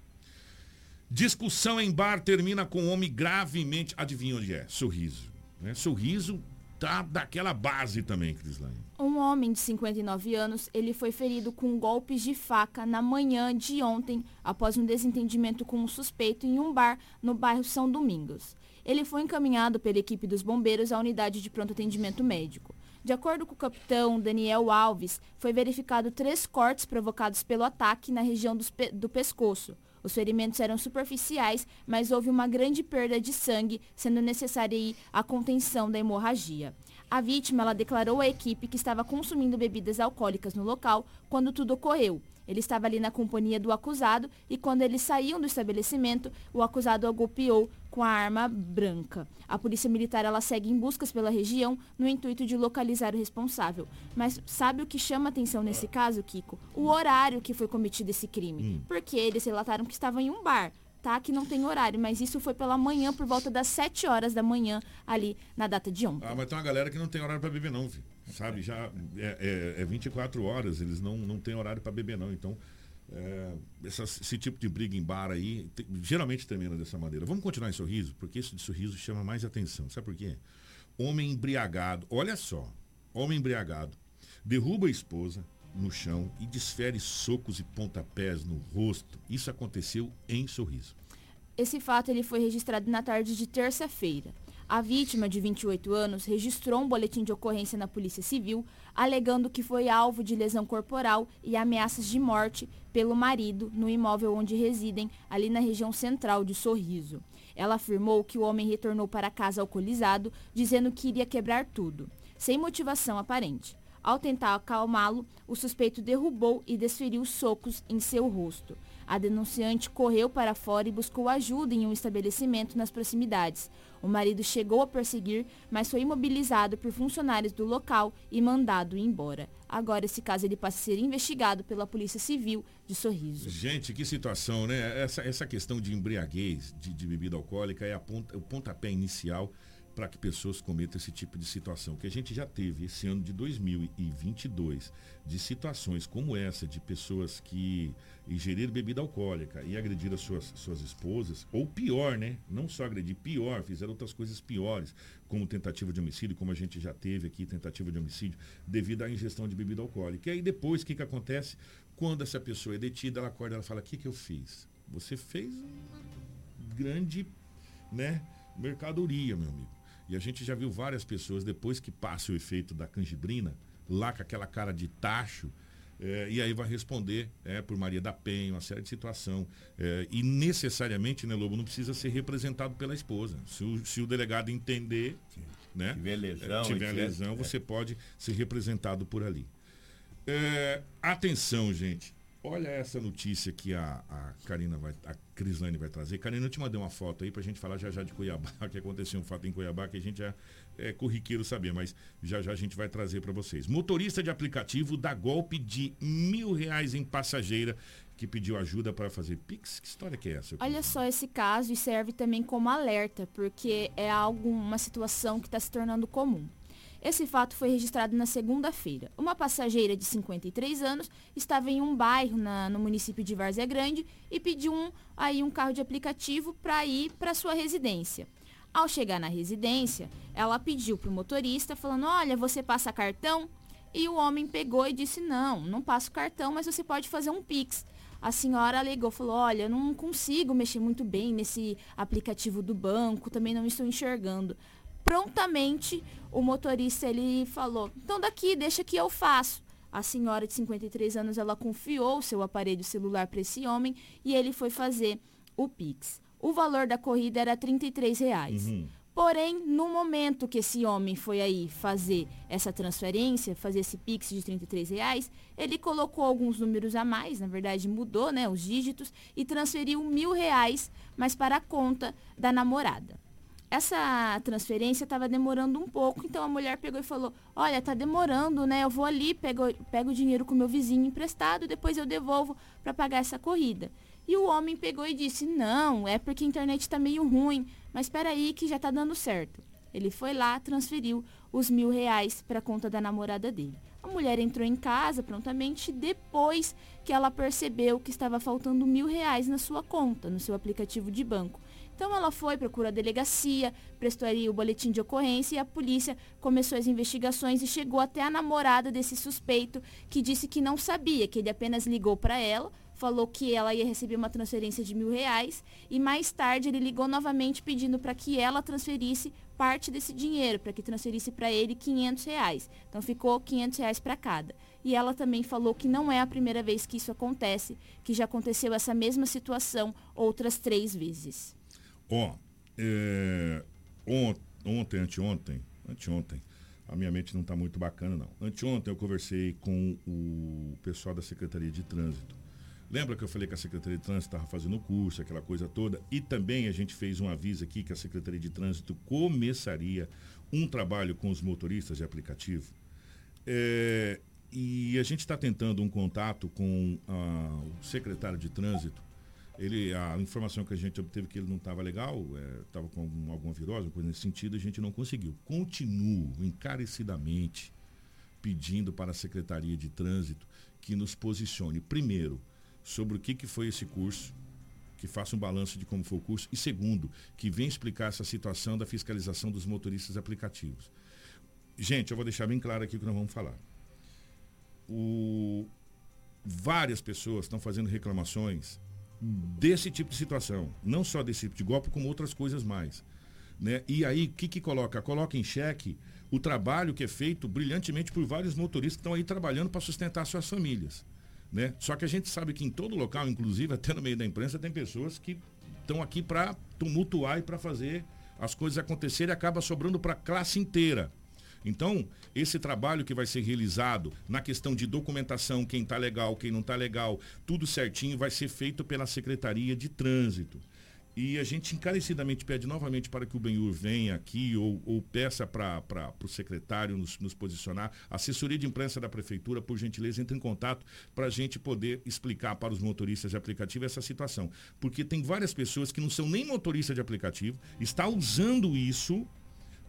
Discussão em bar termina com um homem gravemente. Adivinha onde é? Sorriso. Né? Sorriso tá daquela base também, Crislane. Um homem de 59 anos, ele foi ferido com golpes de faca na manhã de ontem, após um desentendimento com um suspeito em um bar no bairro São Domingos. Ele foi encaminhado pela equipe dos bombeiros à unidade de pronto atendimento médico. De acordo com o capitão Daniel Alves, foi verificado três cortes provocados pelo ataque na região do pescoço. Os ferimentos eram superficiais, mas houve uma grande perda de sangue, sendo necessária a contenção da hemorragia. A vítima declarou à equipe que estava consumindo bebidas alcoólicas no local quando tudo ocorreu. Ele estava ali na companhia do acusado e quando eles saíam do estabelecimento, o acusado o golpeou com a arma branca. A polícia militar ela segue em buscas pela região no intuito de localizar o responsável. Mas sabe o que chama atenção nesse caso, Kiko? O horário que foi cometido esse crime. Hum. Porque eles relataram que estavam em um bar tá? Que não tem horário, mas isso foi pela manhã, por volta das 7 horas da manhã, ali na data de ontem. Ah, mas tem uma galera que não tem horário para beber, não, viu? Sabe? Já é, é, é 24 horas, eles não, não têm horário para beber, não. Então, é, essa, esse tipo de briga em bar aí, te, geralmente termina dessa maneira. Vamos continuar em sorriso, porque isso de sorriso chama mais atenção. Sabe por quê? Homem embriagado, olha só, homem embriagado, derruba a esposa no chão e desfere socos e pontapés no rosto. Isso aconteceu em sorriso. Esse fato ele foi registrado na tarde de terça-feira. A vítima, de 28 anos, registrou um boletim de ocorrência na Polícia Civil, alegando que foi alvo de lesão corporal e ameaças de morte pelo marido no imóvel onde residem, ali na região central de Sorriso. Ela afirmou que o homem retornou para casa alcoolizado, dizendo que iria quebrar tudo, sem motivação aparente. Ao tentar acalmá-lo, o suspeito derrubou e desferiu socos em seu rosto. A denunciante correu para fora e buscou ajuda em um estabelecimento nas proximidades. O marido chegou a perseguir, mas foi imobilizado por funcionários do local e mandado embora. Agora esse caso ele passa a ser investigado pela Polícia Civil de Sorriso. Gente, que situação, né? Essa, essa questão de embriaguez, de, de bebida alcoólica, é ponta, o pontapé inicial para que pessoas cometam esse tipo de situação. Que a gente já teve esse ano de 2022 de situações como essa, de pessoas que ingeriram bebida alcoólica e agrediram suas, suas esposas, ou pior, né? Não só agredir, pior, fizeram outras coisas piores, como tentativa de homicídio, como a gente já teve aqui, tentativa de homicídio, devido à ingestão de bebida alcoólica. E aí depois, o que, que acontece? Quando essa pessoa é detida, ela acorda, ela fala, o que, que eu fiz? Você fez uma grande, né, mercadoria, meu amigo. E a gente já viu várias pessoas, depois que passa o efeito da canjibrina, lá com aquela cara de tacho, é, e aí vai responder é, por Maria da Penha, uma série de situação. É, e necessariamente, né, Lobo, não precisa ser representado pela esposa. Se o, se o delegado entender, Sim. né? Tiver lesão, tiver lesão é. você pode ser representado por ali. É, atenção, gente. Olha essa notícia que a, a Karina vai, a Crislane vai trazer. Karina, eu te mandei uma foto aí pra gente falar já já de Cuiabá, (laughs) que aconteceu um fato em Cuiabá que a gente já é corriqueiro saber, mas já já a gente vai trazer para vocês. Motorista de aplicativo dá golpe de mil reais em passageira que pediu ajuda para fazer Pix. Que história que é essa? Olha só esse caso e serve também como alerta, porque é algo, uma situação que está se tornando comum. Esse fato foi registrado na segunda-feira. Uma passageira de 53 anos estava em um bairro na, no município de Várzea Grande e pediu um, aí um carro de aplicativo para ir para sua residência. Ao chegar na residência, ela pediu para o motorista, falando: Olha, você passa cartão? E o homem pegou e disse: Não, não passo cartão, mas você pode fazer um Pix. A senhora alegou, falou: Olha, não consigo mexer muito bem nesse aplicativo do banco, também não estou enxergando prontamente o motorista ele falou: "Então daqui, deixa que eu faço". A senhora de 53 anos ela confiou o seu aparelho celular para esse homem e ele foi fazer o Pix. O valor da corrida era 33 reais. Uhum. Porém, no momento que esse homem foi aí fazer essa transferência, fazer esse Pix de 33 reais, ele colocou alguns números a mais, na verdade mudou né, os dígitos, e transferiu mil reais, mas para a conta da namorada essa transferência estava demorando um pouco, então a mulher pegou e falou: Olha, tá demorando, né? Eu vou ali, pego, pego o dinheiro com meu vizinho emprestado, depois eu devolvo para pagar essa corrida. E o homem pegou e disse: Não, é porque a internet está meio ruim, mas espera aí que já está dando certo. Ele foi lá, transferiu os mil reais para a conta da namorada dele. A mulher entrou em casa prontamente depois que ela percebeu que estava faltando mil reais na sua conta, no seu aplicativo de banco. Então ela foi, procurou a delegacia, prestou ali o boletim de ocorrência e a polícia começou as investigações e chegou até a namorada desse suspeito que disse que não sabia, que ele apenas ligou para ela, falou que ela ia receber uma transferência de mil reais e mais tarde ele ligou novamente pedindo para que ela transferisse parte desse dinheiro, para que transferisse para ele 500 reais. Então ficou 500 reais para cada. E ela também falou que não é a primeira vez que isso acontece, que já aconteceu essa mesma situação outras três vezes. Ó, é, ont, ontem, anteontem, anteontem, a minha mente não está muito bacana, não. Anteontem eu conversei com o pessoal da Secretaria de Trânsito. Lembra que eu falei que a Secretaria de Trânsito estava fazendo curso, aquela coisa toda? E também a gente fez um aviso aqui que a Secretaria de Trânsito começaria um trabalho com os motoristas de aplicativo. É, e a gente está tentando um contato com o secretário de Trânsito ele, a informação que a gente obteve que ele não estava legal, estava é, com algum, alguma virose, coisa nesse sentido, a gente não conseguiu. Continuo encarecidamente pedindo para a Secretaria de Trânsito que nos posicione, primeiro, sobre o que, que foi esse curso, que faça um balanço de como foi o curso, e segundo, que venha explicar essa situação da fiscalização dos motoristas aplicativos. Gente, eu vou deixar bem claro aqui o que nós vamos falar. O, várias pessoas estão fazendo reclamações desse tipo de situação. Não só desse tipo de golpe, como outras coisas mais. Né? E aí, o que, que coloca? Coloca em xeque o trabalho que é feito brilhantemente por vários motoristas que estão aí trabalhando para sustentar suas famílias. Né? Só que a gente sabe que em todo local, inclusive até no meio da imprensa, tem pessoas que estão aqui para tumultuar e para fazer as coisas acontecerem e acaba sobrando para a classe inteira. Então, esse trabalho que vai ser realizado na questão de documentação, quem está legal, quem não está legal, tudo certinho, vai ser feito pela Secretaria de Trânsito. E a gente encarecidamente pede novamente para que o Benhur venha aqui ou, ou peça para o secretário nos, nos, posicionar. A assessoria de imprensa da Prefeitura, por gentileza, entre em contato para a gente poder explicar para os motoristas de aplicativo essa situação. Porque tem várias pessoas que não são nem motorista de aplicativo, está usando isso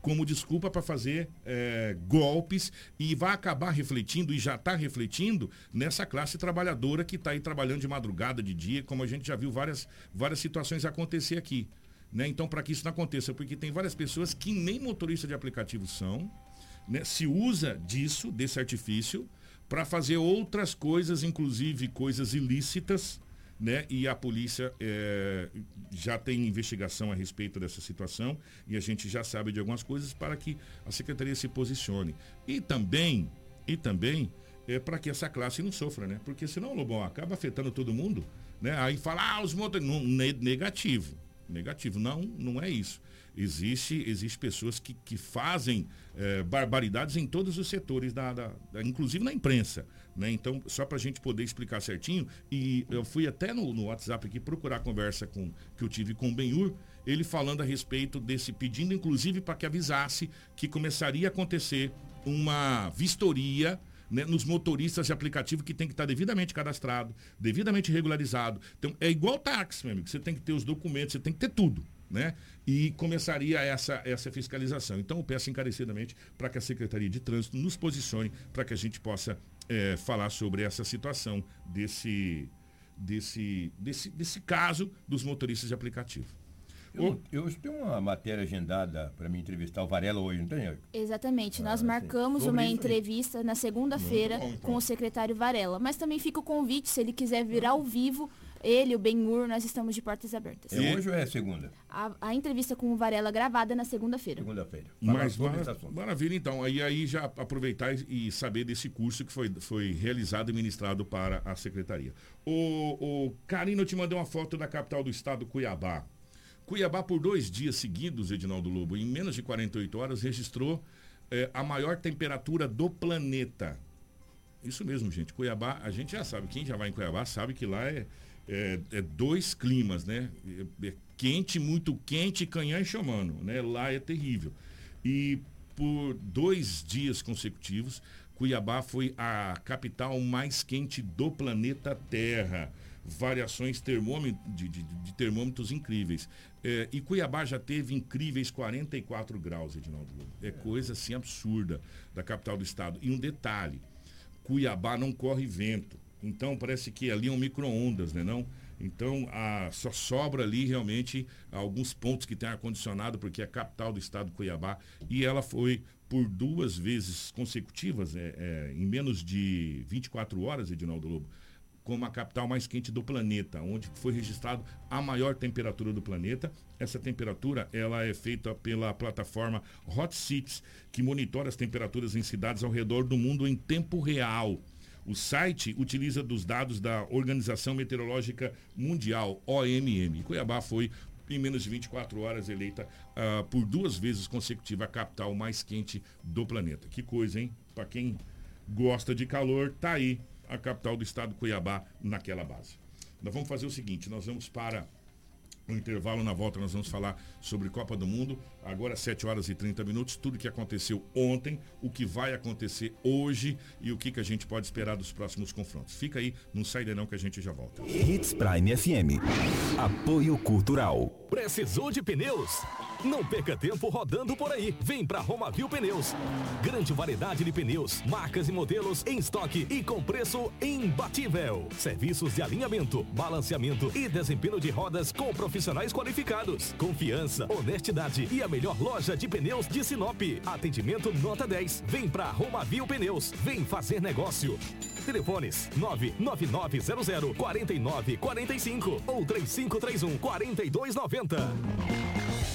como desculpa para fazer é, golpes e vai acabar refletindo e já está refletindo nessa classe trabalhadora que está aí trabalhando de madrugada, de dia, como a gente já viu várias, várias situações acontecer aqui. Né? Então, para que isso não aconteça, porque tem várias pessoas que nem motorista de aplicativo são, né? se usa disso, desse artifício, para fazer outras coisas, inclusive coisas ilícitas, né? E a polícia é, já tem investigação a respeito dessa situação e a gente já sabe de algumas coisas para que a secretaria se posicione. E também, e também é para que essa classe não sofra, né? Porque senão, Lobão, acaba afetando todo mundo, né? Aí fala, ah, os motoristas. Negativo. Negativo. Não, não é isso. Existe, existe pessoas que, que fazem é, barbaridades em todos os setores, da, da, da inclusive na imprensa. Né? Então, só para a gente poder explicar certinho, e eu fui até no, no WhatsApp aqui procurar a conversa com, que eu tive com o Benhur, ele falando a respeito desse, pedindo inclusive para que avisasse que começaria a acontecer uma vistoria né, nos motoristas de aplicativo que tem que estar devidamente cadastrado, devidamente regularizado. Então, é igual táxi, meu amigo. Você tem que ter os documentos, você tem que ter tudo. Né? E começaria essa, essa fiscalização. Então, eu peço encarecidamente para que a Secretaria de Trânsito nos posicione para que a gente possa é, falar sobre essa situação desse, desse, desse, desse caso dos motoristas de aplicativo. Eu, eu tenho uma matéria agendada para me entrevistar o Varela hoje, não tem? Exatamente. Nós ah, marcamos uma entrevista na segunda-feira então. com o secretário Varela. Mas também fica o convite, se ele quiser vir ao vivo, ele, o Benhur, nós estamos de portas abertas. É hoje ou é segunda? A, a entrevista com o Varela gravada na segunda-feira. Segunda-feira. Mas maravilha, então. Aí, aí já aproveitar e saber desse curso que foi, foi realizado e ministrado para a secretaria. O, o Karina, eu te mandei uma foto da capital do estado, Cuiabá. Cuiabá, por dois dias seguidos, Edinaldo Lobo, em menos de 48 horas, registrou é, a maior temperatura do planeta. Isso mesmo, gente. Cuiabá, a gente já sabe, quem já vai em Cuiabá sabe que lá é, é, é dois climas, né? É, é quente, muito quente, canhã e chamando, né? Lá é terrível. E por dois dias consecutivos, Cuiabá foi a capital mais quente do planeta Terra. Variações termômetro, de, de, de termômetros incríveis. É, e Cuiabá já teve incríveis 44 graus, Edinaldo É coisa assim absurda da capital do estado. E um detalhe: Cuiabá não corre vento. Então parece que ali é um micro-ondas, né não? Então a, só sobra ali realmente alguns pontos que tem ar-condicionado, porque é a capital do estado de Cuiabá. E ela foi por duas vezes consecutivas, é, é, em menos de 24 horas, Edinaldo Lobo, como a capital mais quente do planeta, onde foi registrado a maior temperatura do planeta. Essa temperatura ela é feita pela plataforma Hot Cities, que monitora as temperaturas em cidades ao redor do mundo em tempo real. O site utiliza dos dados da Organização Meteorológica Mundial, OMM. Cuiabá foi, em menos de 24 horas, eleita uh, por duas vezes consecutiva a capital mais quente do planeta. Que coisa, hein? Para quem gosta de calor, tá aí a capital do estado, Cuiabá, naquela base. Nós vamos fazer o seguinte: nós vamos para no intervalo, na volta, nós vamos falar sobre Copa do Mundo. Agora, 7 horas e 30 minutos. Tudo que aconteceu ontem, o que vai acontecer hoje e o que, que a gente pode esperar dos próximos confrontos. Fica aí, não sai daí não que a gente já volta. Hits Prime FM. Apoio Cultural. Precisou de pneus? Não perca tempo rodando por aí. Vem pra Romavil Pneus. Grande variedade de pneus, marcas e modelos em estoque e com preço imbatível. Serviços de alinhamento, balanceamento e desempenho de rodas com profissionais qualificados. Confiança, honestidade e a melhor loja de pneus de Sinop. Atendimento nota 10. Vem pra Romavil Pneus. Vem fazer negócio. Telefones 99900 4945 ou 3531 4290.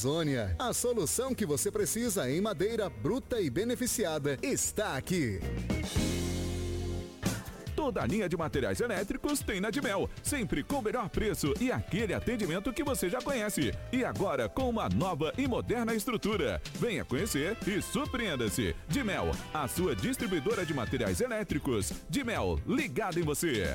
Amazônia. A solução que você precisa em madeira bruta e beneficiada está aqui. Toda a linha de materiais elétricos tem na Dimel, sempre com o melhor preço e aquele atendimento que você já conhece. E agora com uma nova e moderna estrutura. Venha conhecer e surpreenda-se. Dimel, a sua distribuidora de materiais elétricos. Dimel, ligado em você.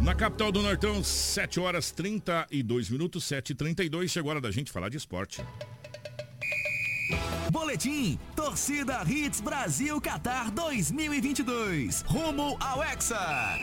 Na capital do Nortão, 7 horas 32 minutos, 7 e 32 Chegou a hora da gente falar de esporte. Boletim Torcida Hits Brasil Qatar 2022. Rumo ao Hexa.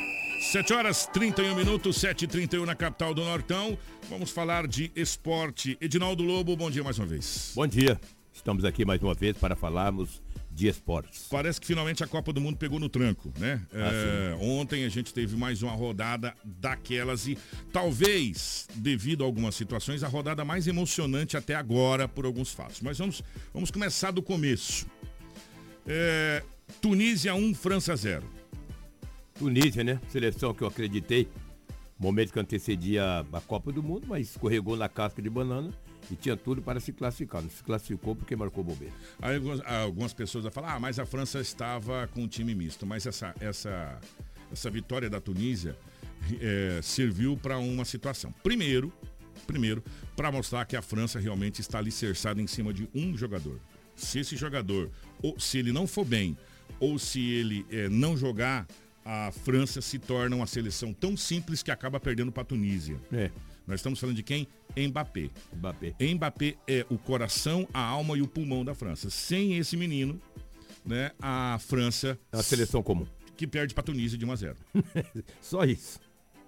7 horas 31 minutos, 7 e 31 na capital do Nortão. Vamos falar de esporte. Edinaldo Lobo, bom dia mais uma vez. Bom dia. Estamos aqui mais uma vez para falarmos de esportes. Parece que finalmente a Copa do Mundo pegou no tranco, né? Ah, É, ontem a gente teve mais uma rodada daquelas e talvez, devido a algumas situações, a rodada mais emocionante até agora por alguns fatos. Mas vamos, vamos começar do começo. É, Tunísia 1, França 0. Tunísia, né? Seleção que eu acreditei. Momento que antecedia a Copa do Mundo, mas escorregou na casca de banana e tinha tudo para se classificar. Não se classificou porque marcou bobeira. Aí algumas, algumas pessoas vão falar, ah, mas a França estava com um time misto. Mas essa, essa, essa vitória da Tunísia é, serviu para uma situação. Primeiro, primeiro para mostrar que a França realmente está alicerçada em cima de um jogador. Se esse jogador, ou se ele não for bem, ou se ele é, não jogar, a França se torna uma seleção tão simples que acaba perdendo para a Tunísia. É. Nós estamos falando de quem? Mbappé. Mbappé. Mbappé é o coração, a alma e o pulmão da França. Sem esse menino, né, a França. É uma seleção comum. Que perde para a Tunísia de 1 a 0. (laughs) Só isso.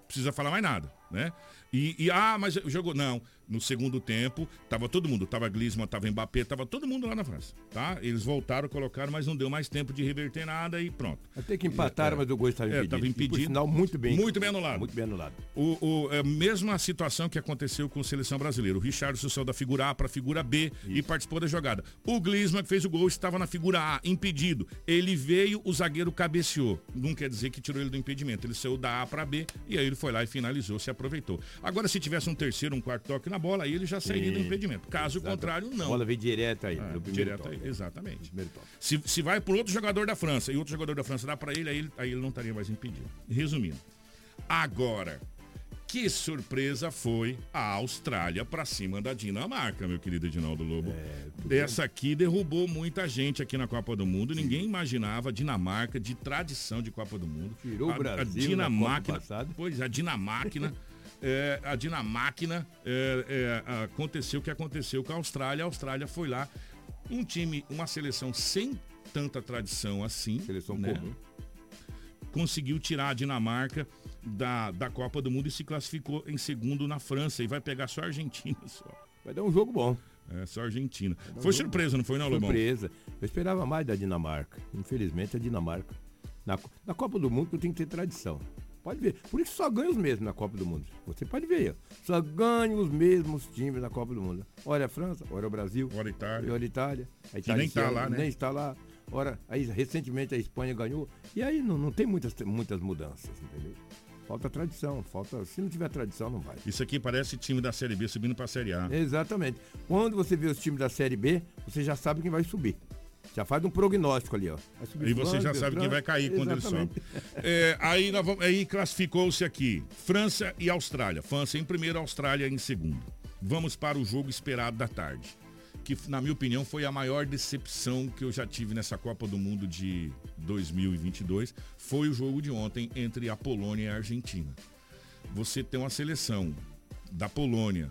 Precisa falar mais nada, né? E, e, ah, mas jogou. Não, no segundo tempo, tava todo mundo. Tava Griezmann, tava Mbappé, tava todo mundo lá na França, tá? Eles voltaram, colocaram, mas não deu mais tempo de reverter nada e pronto. Até que empataram, É, mas o gol estava é, impedido. tava E, por impedido. sinal, muito bem. Muito bem anulado. Muito bem anulado. O, o, é a mesma situação que aconteceu com a seleção brasileira. O Richardson saiu da figura A para a figura B e participou da jogada. O Griezmann, que fez o gol, estava na figura A, impedido. Ele veio, o zagueiro cabeceou. Não quer dizer que tirou ele do impedimento. Ele saiu da A para B e aí ele foi lá e finalizou, se aproveitou. Agora, se tivesse um terceiro, um quarto toque na bola, aí ele já sairia do Sim. impedimento. Caso Exato. contrário, não. A bola veio direto aí, Ah, direto aí, exatamente. Se, se vai por outro jogador da França e outro jogador da França dá para ele aí, ele, aí ele não estaria mais impedido. Resumindo. Agora, que surpresa foi a Austrália para cima da Dinamarca, meu querido Edinaldo Lobo. Essa aqui derrubou muita gente aqui na Copa do Mundo. Ninguém imaginava a Dinamarca de tradição de Copa do Mundo. Tirou o a, Brasil a na Dinamarca. Copa passada. Pois, a Dinamáquina. (laughs) é, a Dinamáquina é, é, aconteceu o que aconteceu com a Austrália. A Austrália foi lá. Um time, uma seleção sem tanta tradição assim. Seleção né? comum. Conseguiu tirar a Dinamarca da, da Copa do Mundo e se classificou em segundo na França. E vai pegar só a Argentina só. Vai dar um jogo bom. É, só a Argentina. um Foi jogo surpresa, não foi, não, Lobão? Surpresa. Eu esperava mais da Dinamarca. Infelizmente, a Dinamarca. Na, na Copa do Mundo tem que ter tradição. Pode ver. Por isso só ganha os mesmos na Copa do Mundo. Você pode ver. ó. Só ganham os mesmos times na Copa do Mundo. Ora a França, ora o Brasil. Ora a Itália. Ora a Itália. A Que Itália nem tá ano lá, né? Nem está lá. Ora, aí recentemente a Espanha ganhou. E aí não, não tem muitas, muitas mudanças, entendeu? Falta tradição. Falta, se não tiver tradição, não vai. Isso aqui parece time da Série B subindo pra Série A. Exatamente. Quando você vê os times da Série B, você já sabe quem vai subir. Já faz um prognóstico ali, ó. E você já sabe quem vai cair quando ele sobe. Exatamente. É, aí vamos- aí classificou-se aqui França e Austrália. França em primeiro, Austrália em segundo. Vamos para o jogo esperado da tarde. que, na minha opinião, foi a maior decepção que eu já tive nessa Copa do Mundo de 2022, foi o jogo de ontem entre a Polônia e a Argentina. Você tem uma seleção da Polônia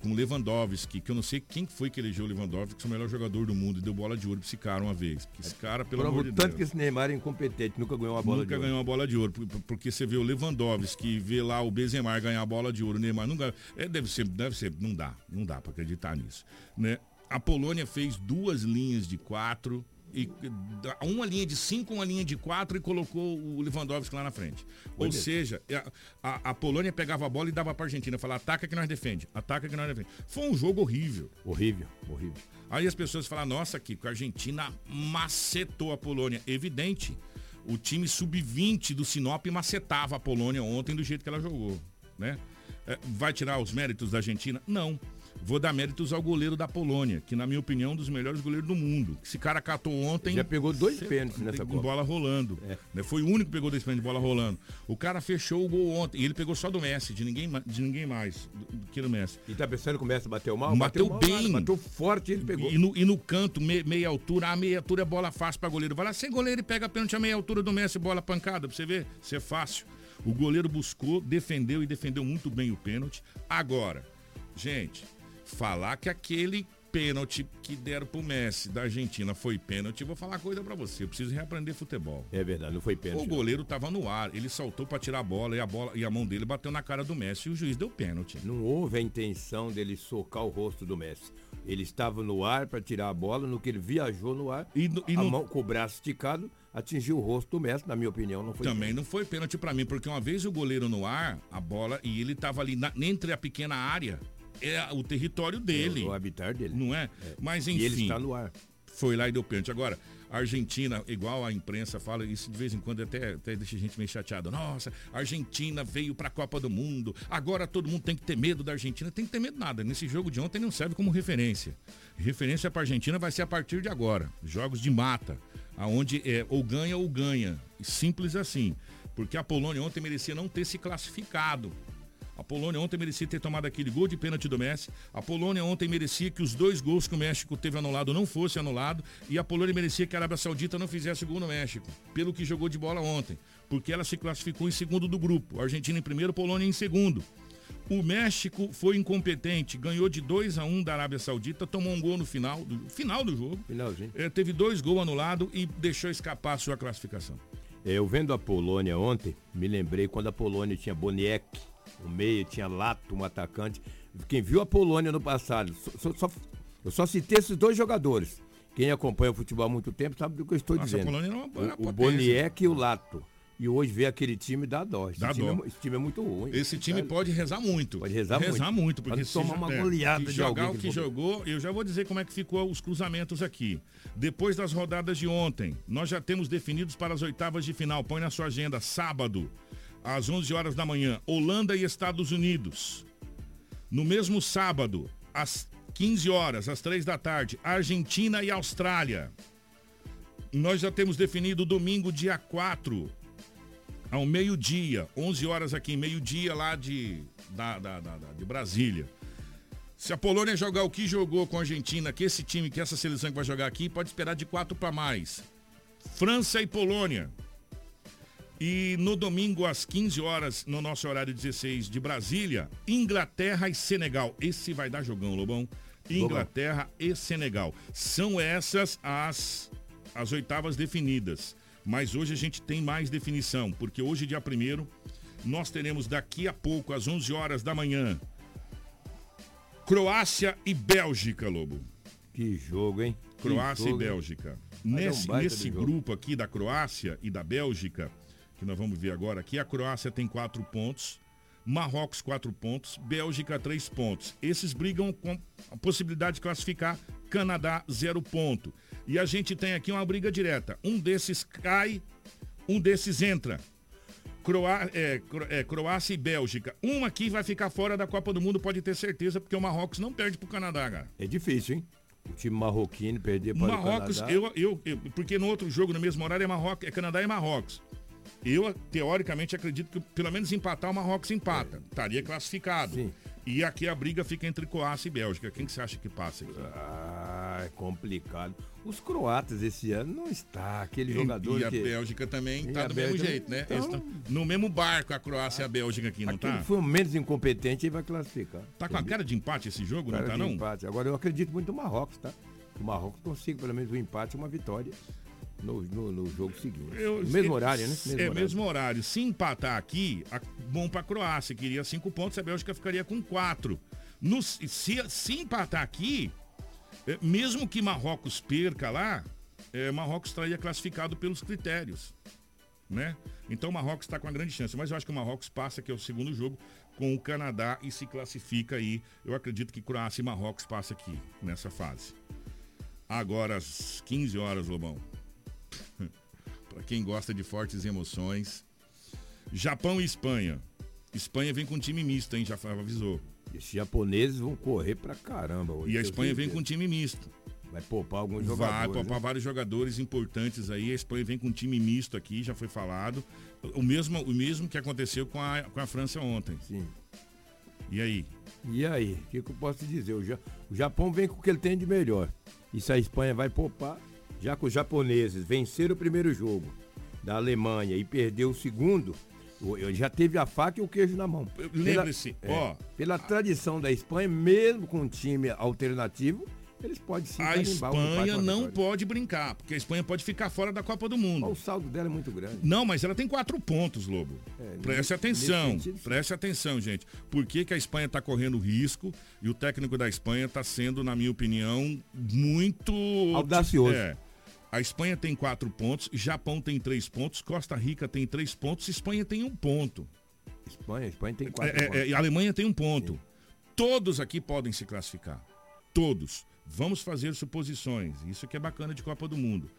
com Lewandowski, que eu não sei quem foi que elegeu o Lewandowski, que é o melhor jogador do mundo e deu bola de ouro pra esse cara uma vez. Esse cara, pelo Prova amor de tanto Deus. que esse Neymar é incompetente, nunca ganhou uma bola Nunca de ouro. ganhou uma bola de ouro, por- por- porque você vê o Lewandowski, vê lá o Benzema ganhar a bola de ouro, o Neymar ganha. É, deve ser, deve ser, não dá, não dá para acreditar nisso, né? A Polônia fez duas linhas de quatro e uma linha de cinco, uma linha de quatro e colocou o Lewandowski lá na frente. Ou seja, é, a, a- a Polônia pegava a bola e dava para Argentina, falava ataca que nós defende, ataca que nós defende. Foi um jogo horrível. Horrível, horrível. Aí as pessoas falam, nossa, Kiko, a Argentina macetou a Polônia. Evidente. O time sub-20 do Sinop macetava a Polônia ontem do jeito que ela jogou. Né? É, vai tirar os méritos da Argentina? Não. Vou dar méritos ao goleiro da Polônia, que na minha opinião é um dos melhores goleiros do mundo. Esse cara catou ontem. Já pegou dois pênaltis nessa Copa. bola rolando. né? Foi o único que pegou dois pênaltis de bola rolando. O cara fechou o gol ontem. E ele pegou só do Messi, de ninguém, de ninguém mais do, que do Messi. E tá pensando que o Messi bateu mal? Bateu, mal, bem. Bateu forte, ele pegou. E no, e no canto, me- meia altura, a meia altura é bola fácil para goleiro. Vai lá sem goleiro e pega pênalti a meia altura do Messi, bola pancada, pra você ver, isso é fácil. O goleiro buscou, defendeu e defendeu muito bem o pênalti. Agora, gente, falar que aquele pênalti que deram pro Messi da Argentina foi pênalti, vou falar uma coisa para você, eu preciso reaprender futebol. É verdade, não foi pênalti. O goleiro tava no ar, ele saltou para tirar a bola e a bola e a mão dele bateu na cara do Messi e o juiz deu pênalti. Não houve a intenção dele socar o rosto do Messi. Ele estava no ar para tirar a bola, no que ele viajou no ar, e, no, e a no- mão com o braço esticado, atingiu o rosto do Messi, na minha opinião, não foi Também não foi pênalti pra mim, porque uma vez o goleiro no ar, a bola, e ele tava ali na- entre a pequena área, é o território dele. o habitar dele. Não é? Mas enfim. E ele está no ar. Foi lá e deu pênalti. Agora, a Argentina, igual a imprensa fala, isso de vez em quando até, até deixa a gente meio chateado. Nossa, a Argentina veio pra Copa do Mundo, agora todo mundo tem que ter medo da Argentina. Tem que ter medo nada. Nesse jogo de ontem não serve como referência. Referência pra Argentina vai ser a partir de agora. Jogos de mata, aonde é ou ganha ou ganha. Simples assim. Porque a Polônia ontem merecia não ter se classificado. A Polônia ontem merecia ter tomado aquele gol de pênalti do Messi. A Polônia ontem merecia que os dois gols que o México teve anulado não fossem anulados. E a Polônia merecia que a Arábia Saudita não fizesse gol no México. Pelo que jogou de bola ontem. Porque ela se classificou em segundo do grupo. A Argentina em primeiro, Polônia em segundo. O México foi incompetente, ganhou de 2 a 1 da Arábia Saudita, tomou um gol no final do, final do jogo. Finalzinho. Eh, teve dois gols anulados e deixou escapar a sua classificação. Eu vendo a Polônia ontem, me lembrei quando a Polônia tinha Boniek, o meio, tinha Lato, um atacante. Quem viu a Polônia no passado, só- só- eu só citei esses dois jogadores. Quem acompanha o futebol há muito tempo sabe do que eu estou Nossa, a dizendo. Polônia era uma- era o, o. Boniek e o Lato. E hoje vê aquele time dá dó. Esse, Dá time, dó. É, esse time é muito ruim. Esse time pode rezar muito. Pode rezar muito. muito. Porque Pode tomar uma é, goleada de jogar alguém o que jogou, eu já vou dizer como é que ficou os cruzamentos aqui. Depois das rodadas de ontem, nós já temos definidos para as oitavas de final. Põe na sua agenda, sábado, às 11 horas da manhã, Holanda e Estados Unidos. No mesmo sábado, às 15 horas, às 3 da tarde, Argentina e Austrália. Nós já temos definido domingo, dia 4, ao meio-dia, 11 horas aqui, meio-dia lá de, da, da- da- de Brasília. Se a Polônia jogar o que jogou com a Argentina, que esse time, que essa seleção que vai jogar aqui, pode esperar de 4 para mais. França e Polônia. E no domingo, às 15 horas, no nosso horário 16 de Brasília, Inglaterra e Senegal. Esse vai dar jogão, Lobão. Inglaterra e Senegal. São essas as, as oitavas definidas. Mas hoje a gente tem mais definição, porque hoje, dia 1 nós teremos daqui a pouco, às 11 horas da manhã, Croácia e Bélgica, Lobo. Que jogo, hein? Croácia jogo, e hein? Bélgica. Um Nesse, baita nesse de jogo. grupo aqui da Croácia e da Bélgica, que nós vamos ver agora aqui, a Croácia tem quatro pontos, Marrocos quatro pontos, Bélgica três pontos. Esses brigam com a possibilidade de classificar Canadá zero ponto. E a gente tem aqui uma briga direta. Um desses cai, um desses entra. Croá- é, Cro- é, Croácia e Bélgica. Um aqui vai ficar fora da Copa do Mundo, pode ter certeza, porque o Marrocos não perde pro Canadá, cara. É difícil, hein? O time marroquino perder para Marrocos, o Canadá. eu, eu, eu- porque no outro jogo, no mesmo horário, é, Marrocos, é Canadá e Marrocos. Eu, teoricamente, acredito que pelo menos empatar, o Marrocos empata. Estaria classificado. E aqui a briga fica entre Croácia e Bélgica. Quem que você acha que passa aqui? Ah, é complicado. Os croatas esse ano não está. Aquele E- jogador E a que... Bélgica também E tá a do mesmo Bélgica- jeito, né? Então- Eles no mesmo barco, a Croácia e a Bélgica aqui, não Aquele tá? foi o menos incompetente e vai classificar. Tá com a cara de empate esse jogo, não Cara tá de não? empate. Agora eu acredito muito no Marrocos, tá? Que O Marrocos consiga pelo menos um empate e uma vitória no, no, no jogo seguinte. Eu- mesmo horário, né? é, horário. mesmo horário. Se empatar aqui, a- bom pra Croácia, queria cinco pontos, a Bélgica ficaria com quatro. No- se, se empatar aqui, é, mesmo que Marrocos perca lá, é, Marrocos estaria classificado pelos critérios. Né? Então o Marrocos está com uma grande chance, mas eu acho que o Marrocos passa, que é o segundo jogo, com o Canadá e se classifica aí. Eu acredito que Croácia e Marrocos passa aqui, nessa fase. Agora às 15 horas, Lobão. Para quem gosta de fortes emoções. Japão e Espanha. Espanha vem com um time misto, hein? Já avisou. Esses japoneses vão correr pra caramba hoje. E a Espanha vem com um time misto. Vai poupar alguns Vai jogadores. poupar né? vários jogadores importantes aí. A Espanha vem com um time misto aqui, já foi falado. O mesmo, o mesmo que aconteceu com a, com a França ontem. Sim. E aí? E aí, o que, que eu posso dizer? O, Ja- o Japão vem com o que ele tem de melhor. E se a Espanha vai poupar, já que os japoneses venceram o primeiro jogo da Alemanha e perdeu o segundo, já teve a faca e o queijo na mão. Lembre-se, é, ó. Pela tradição da Espanha, mesmo com um time alternativo, eles podem sim A Espanha não pode brincar, porque a Espanha pode ficar fora da Copa do Mundo. O saldo dela é muito grande. Não, mas ela tem quatro pontos, Lobo. É, preste nesse- atenção, nesse sentido, preste atenção, gente. Por que, que a Espanha está correndo risco e o técnico da Espanha está sendo, na minha opinião, muito... Audacioso. É. A Espanha tem quatro pontos, Japão tem três pontos, Costa Rica tem três pontos, Espanha tem um ponto. Espanha, Espanha tem quatro É, é, pontos. é, e a Alemanha tem um ponto. Todos aqui podem se classificar. Todos. Vamos fazer suposições. Isso que é bacana de Copa do Mundo.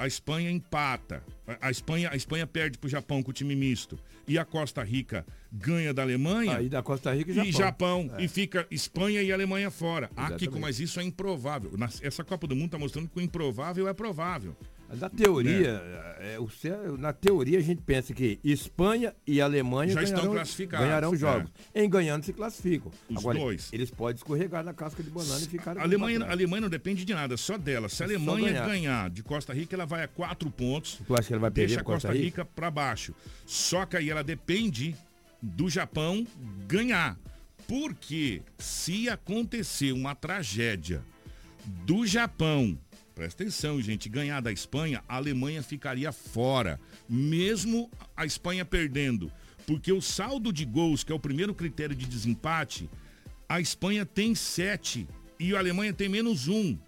A Espanha empata. A, Espanha, a Espanha perde para o Japão com o time misto. E a Costa Rica ganha da Alemanha. Aí da Costa Rica e e Japão. Japão. É. E fica Espanha e Alemanha fora. Ah. Kiko, mas isso é improvável. Essa Copa do Mundo está mostrando que o improvável é provável. Na teoria, é, o cé- na teoria a gente pensa que Espanha e Alemanha Já estão ganharão, classificados, ganharão é. jogos. Em ganhando se classificam. Os Agora, dois. eles podem escorregar na casca de banana e ficar A Alemanha, a Alemanha não depende de nada, só dela. Se a É Alemanha ganhar. ganhar. de Costa Rica, ela vai a quatro pontos. Tu acha que ela vai perder Deixa a Costa Costa Rica? Rica para baixo. Só que aí ela depende do Japão ganhar. Porque se acontecer uma tragédia do Japão, presta atenção, gente, ganhar da Espanha, a Alemanha ficaria fora, mesmo a Espanha perdendo. Porque o saldo de gols, que é o primeiro critério de desempate, a Espanha tem sete e a Alemanha tem menos um.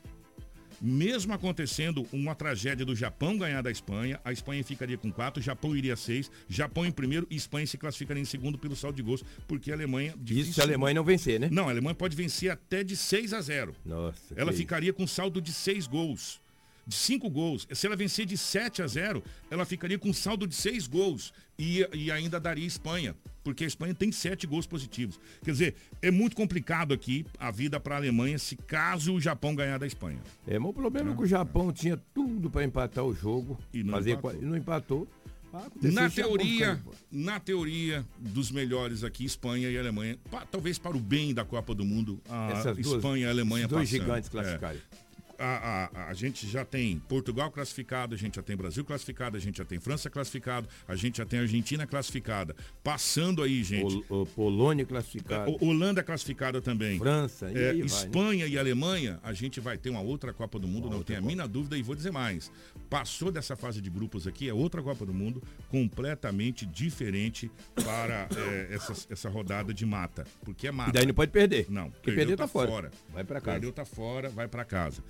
Mesmo acontecendo uma tragédia do Japão ganhar da Espanha, a Espanha ficaria com quatro, o Japão iria seis, Japão em primeiro e Espanha se classificaria em segundo pelo saldo de gols, porque a Alemanha... Isso se a Alemanha não vencer, né? Não, a Alemanha pode vencer até de 6 a 0. Nossa. Ela ficaria com saldo de seis gols. De cinco gols. Se ela vencer de 7 a 0, ela ficaria com saldo de seis gols. E, e ainda daria Espanha. Porque a Espanha tem sete gols positivos. Quer dizer, é muito complicado aqui a vida para a Alemanha se caso o Japão ganhar da Espanha. É, mas o problema é que o Japão tinha tudo para empatar o jogo. E não fazer empatou. e não empatou. Ah, Na teoria, na teoria dos melhores aqui, Espanha e Alemanha, pa- talvez para o bem da Copa do Mundo, a Essas duas- Espanha e a Alemanha dois passando. gigantes É. classificarem. A, a- a- a gente já tem Portugal classificado, a gente já tem Brasil classificado, a gente já tem França classificado, a gente já tem Argentina classificada. Passando aí, gente. O Polônia classificado. O- Holanda classificada também. França, e É, né? Espanha e Alemanha, a gente vai ter uma outra Copa do Mundo, não tenha a mínima dúvida, e vou dizer mais. Passou dessa fase de grupos aqui, é outra Copa do Mundo, completamente diferente para (coughs) é, essa, essa rodada de mata. Porque é mata. E daí não pode perder. Não, Porque perder tá fora. Vai pra casa. Perdeu tá fora, vai para casa.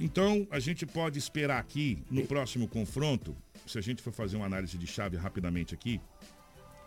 Então, a gente pode esperar aqui, no próximo confronto, se a gente for fazer uma análise de chave rapidamente aqui,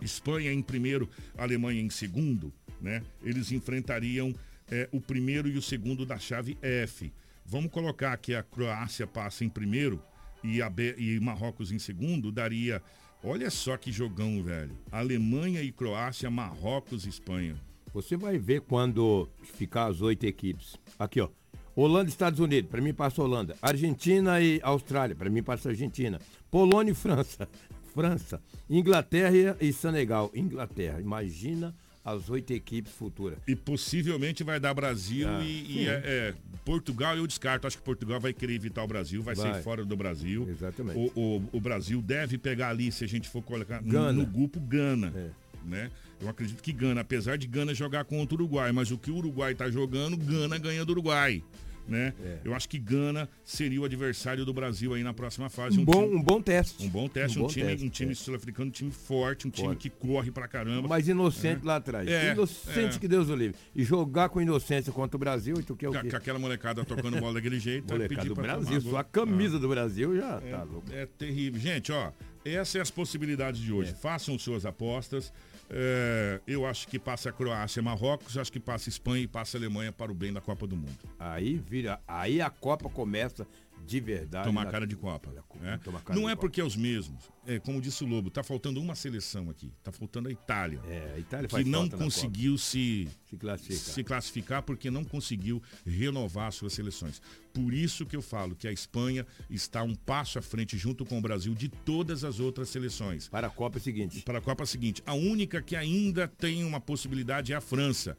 Espanha em primeiro, Alemanha em segundo, né? Eles enfrentariam é, o primeiro e o segundo da chave F. Vamos colocar que a Croácia passa em primeiro e, a e Marrocos em segundo, daria. Olha só que jogão, velho. Alemanha e Croácia, Marrocos e Espanha. Você vai ver quando ficar as oito equipes. Aqui, ó. Holanda e Estados Unidos, para mim passa Holanda. Argentina e Austrália, para mim passa Argentina. Polônia e França. (laughs) França. Inglaterra e Senegal. Inglaterra. Imagina as oito equipes futuras. E possivelmente vai dar Brasil Ah, e, e é, é, Portugal eu descarto. Acho que Portugal vai querer evitar o Brasil, vai, Vai. sair fora do Brasil. Exatamente. O, o, o Brasil deve pegar ali, se a gente for colocar no- Gana. no grupo, Gana. É. Né? Eu acredito que Gana, apesar de Gana jogar contra o Uruguai, mas o que o Uruguai tá jogando, Gana ganha do Uruguai. Né? É. Eu acho que Gana seria o adversário do Brasil aí na próxima fase. Um bom, time- um bom teste. um bom teste, um, bom time, teste, um time é. sul-africano, um time forte, um time Forte. que corre pra caramba. Mais inocente É. lá atrás. É, inocente é. que Deus o livre. E jogar com inocência contra o Brasil, e tu quer o Com quê? com aquela molecada tocando bola daquele jeito. vai Molecada do Brasil, só a camisa do Brasil já tá louco. É terrível. Gente, ó, essas são as possibilidades de É. hoje. Façam suas apostas. É, eu acho que passa a Croácia Marrocos, acho que passa a Espanha e passa a Alemanha para o bem da Copa do Mundo. Aí vira, aí a Copa começa de verdade. Tomar na- cara de Copa. né? Não é porque é os mesmos. É, como disse o Lobo, tá faltando uma seleção aqui. Tá faltando a Itália. É, a Itália que não conseguiu se, Se classificar. se classificar porque não conseguiu renovar suas seleções. Por isso que eu falo que a Espanha está um passo à frente junto com o Brasil de todas as outras seleções. Para a Copa seguinte. Para a Copa seguinte. A única que ainda tem uma possibilidade é a França.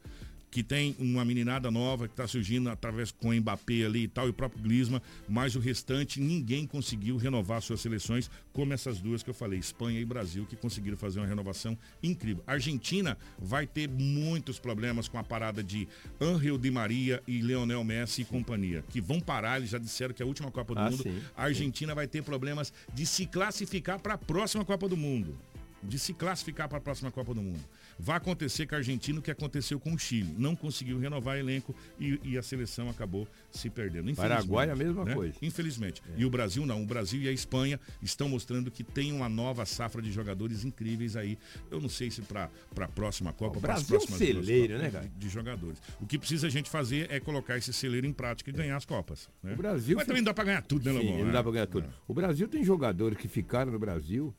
Que tem uma meninada nova que está surgindo através com o Mbappé ali e tal, e o próprio Griezmann, mas o restante ninguém conseguiu renovar suas seleções, como essas duas que eu falei, Espanha e Brasil, que conseguiram fazer uma renovação incrível. A Argentina vai ter muitos problemas com a parada de Angel Di Maria e Leonel Messi e companhia, que vão parar, eles já disseram que é a última Copa do Ah, Mundo. sim, a Argentina vai ter problemas de se classificar para a próxima Copa do Mundo. De se classificar para a próxima Copa do Mundo. Vai acontecer com a Argentina o que aconteceu com o Chile. Não conseguiu renovar elenco e, e a seleção acabou se perdendo. Paraguai a mesma né? coisa. Infelizmente. E o Brasil não. O Brasil e a Espanha estão mostrando que tem uma nova safra de jogadores incríveis aí. Eu não sei se para a próxima Copa, para as Brasil é próximas celeiro, né, cara? De, de jogadores. O que precisa a gente fazer é colocar esse celeiro em prática e ganhar as Copas. né? O Brasil Mas também não dá para ganhar tudo, né, Sim, Lobão? não É. dá pra ganhar tudo. O Brasil tem jogadores que ficaram no Brasil,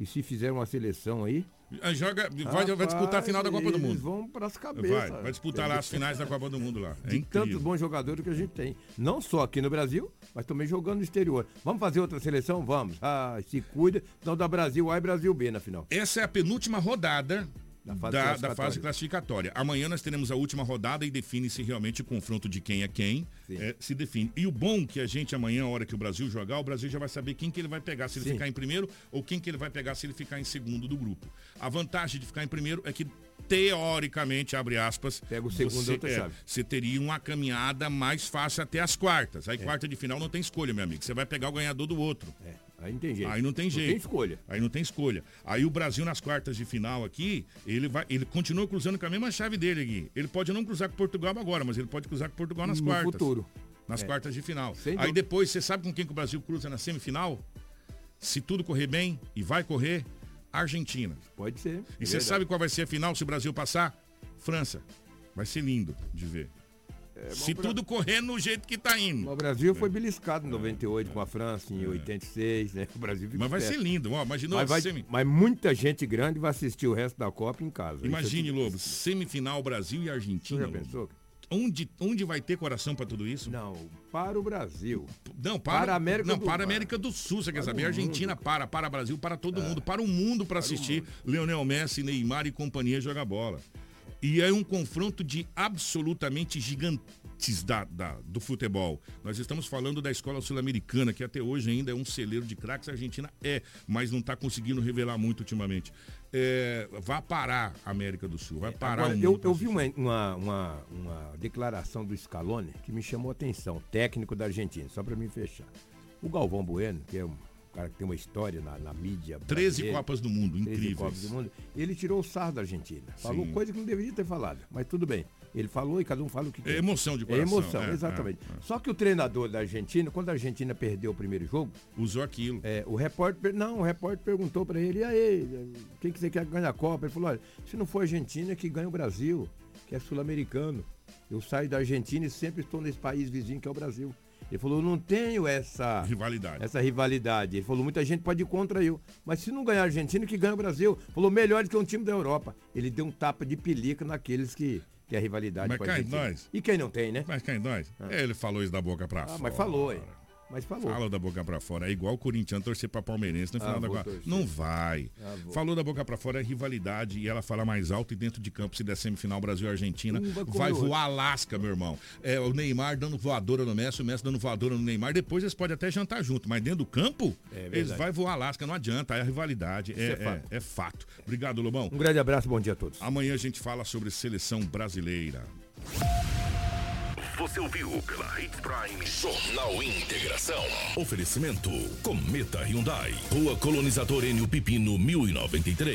que se fizeram uma seleção aí. Ah, Joga, vai, vai disputar a final da Copa do Mundo. vão pras cabeças. Vai, vai disputar lá as finais da Copa do Mundo lá. É de tantos bons jogadores que a gente tem. Não só aqui no Brasil, mas também jogando no exterior. Vamos fazer outra seleção? Vamos. Ah, se cuida, senão dá Brasil A e Brasil B na final. Essa é a penúltima rodada da fase da, classificatória. fase classificatória. Amanhã nós teremos a última rodada e define-se realmente o confronto de quem é quem. é, se define. E o bom que a gente amanhã, a hora que o Brasil jogar, o Brasil já vai saber quem que ele vai pegar, se ele Sim. ficar em primeiro ou quem que ele vai pegar se ele ficar em segundo do grupo. A vantagem de ficar em primeiro é que teoricamente, abre aspas, Pega o segundo você, outra é, chave. você teria uma caminhada mais fácil até as quartas. Aí quarta de final não tem escolha, meu amigo. Você vai pegar o ganhador do outro. É, aí não tem jeito. Aí não tem jeito. tem escolha. Aí não tem escolha. Aí o Brasil nas quartas de final aqui, ele vai, ele continua cruzando com a mesma chave dele aqui. Ele pode não cruzar com Portugal agora, mas ele pode cruzar com Portugal nas No quartas. futuro. Nas É. quartas de final. Sem Aí dúvida. depois, você sabe com quem que o Brasil cruza na semifinal? Se tudo correr bem e vai correr, Argentina. Pode ser. E é você verdade. sabe qual vai ser a final se o Brasil passar? França. Vai ser lindo de ver. Se pra- tudo correr no jeito que tá indo. O Brasil foi beliscado em 98 com a França, em 86, né? (laughs) O Brasil ficou É. Mas vai perto. ser lindo. Ó, imaginou Mas, vai- semi- mas muita gente grande vai assistir o resto da Copa em casa. Imagine, aqui- Lobo, semifinal Brasil e Argentina. Já Lobo. pensou? Onde, onde vai ter coração para tudo isso? Não, para o Brasil. Não, para, Para a América não, do- para a América do Sul, você quer Para saber? o Argentina para, para Brasil, para todo mundo, para o mundo para assistir Leonel Messi, Neymar e companhia jogar bola. E é um confronto de absolutamente gigantes da, da- do futebol. Nós estamos falando da escola sul-americana, que até hoje ainda é um celeiro de craques. A Argentina é, mas não está conseguindo revelar muito ultimamente. É, vai parar a América do Sul, vai parar Agora, o mundo eu, eu vi uma, uma, uma, uma declaração do Scaloni que me chamou a atenção, técnico da Argentina, só para me fechar. O Galvão Bueno, que é um cara que tem uma história na, na mídia. 13 brasileira, Copas do Mundo, 13 incríveis. Copas do Mundo, ele tirou o sarro da Argentina. Falou Sim. coisa que não deveria ter falado, mas tudo bem. Ele falou e cada um fala o que quer. É emoção de É coração, emoção, é, exatamente. é, é. Só que o treinador da Argentina, quando a Argentina perdeu o primeiro jogo, Usou aquilo. é, o repórter, não, o repórter perguntou para ele, e aí, quem que você quer ganhar a Copa? Ele falou, olha, se não for a Argentina, que ganha o Brasil, que é sul-americano. Eu saio da Argentina e sempre estou nesse país vizinho que é o Brasil. Ele falou, eu não tenho essa rivalidade. Essa rivalidade. Ele falou, muita gente pode ir contra eu. Mas se não ganhar a Argentina, que ganha o Brasil. Falou, melhor do que um time da Europa. Ele deu um tapa de pelica naqueles que, que a rivalidade Mas com a Argentina. nós. E quem não tem, né? Mas cá em nós. Ele falou isso da boca pra Ah, fora. mas falou, hein? Mas falou. Fala da boca pra fora. É igual o Corinthians torcer pra Palmeirense no Ah, final da vou Copa. Não vai. Ah. Falou da boca pra fora é rivalidade e ela fala mais alto e dentro de campo, se der semifinal Brasil e Argentina, Um vai vai voar Alasca, meu irmão. É o Neymar dando voadora no Messi, o Messi dando voadora no Neymar. Depois eles podem até jantar junto, mas dentro do campo, É eles vai voar Alasca, não adianta. É a rivalidade, é, é é- fato. é fato. Obrigado, Lobão. Um grande abraço, bom dia a todos. Amanhã a gente fala sobre seleção brasileira. Você ouviu pela Hits Prime Jornal Integração. Oferecimento Cometa Hyundai. Rua Colonizador Enio Pipino 1093.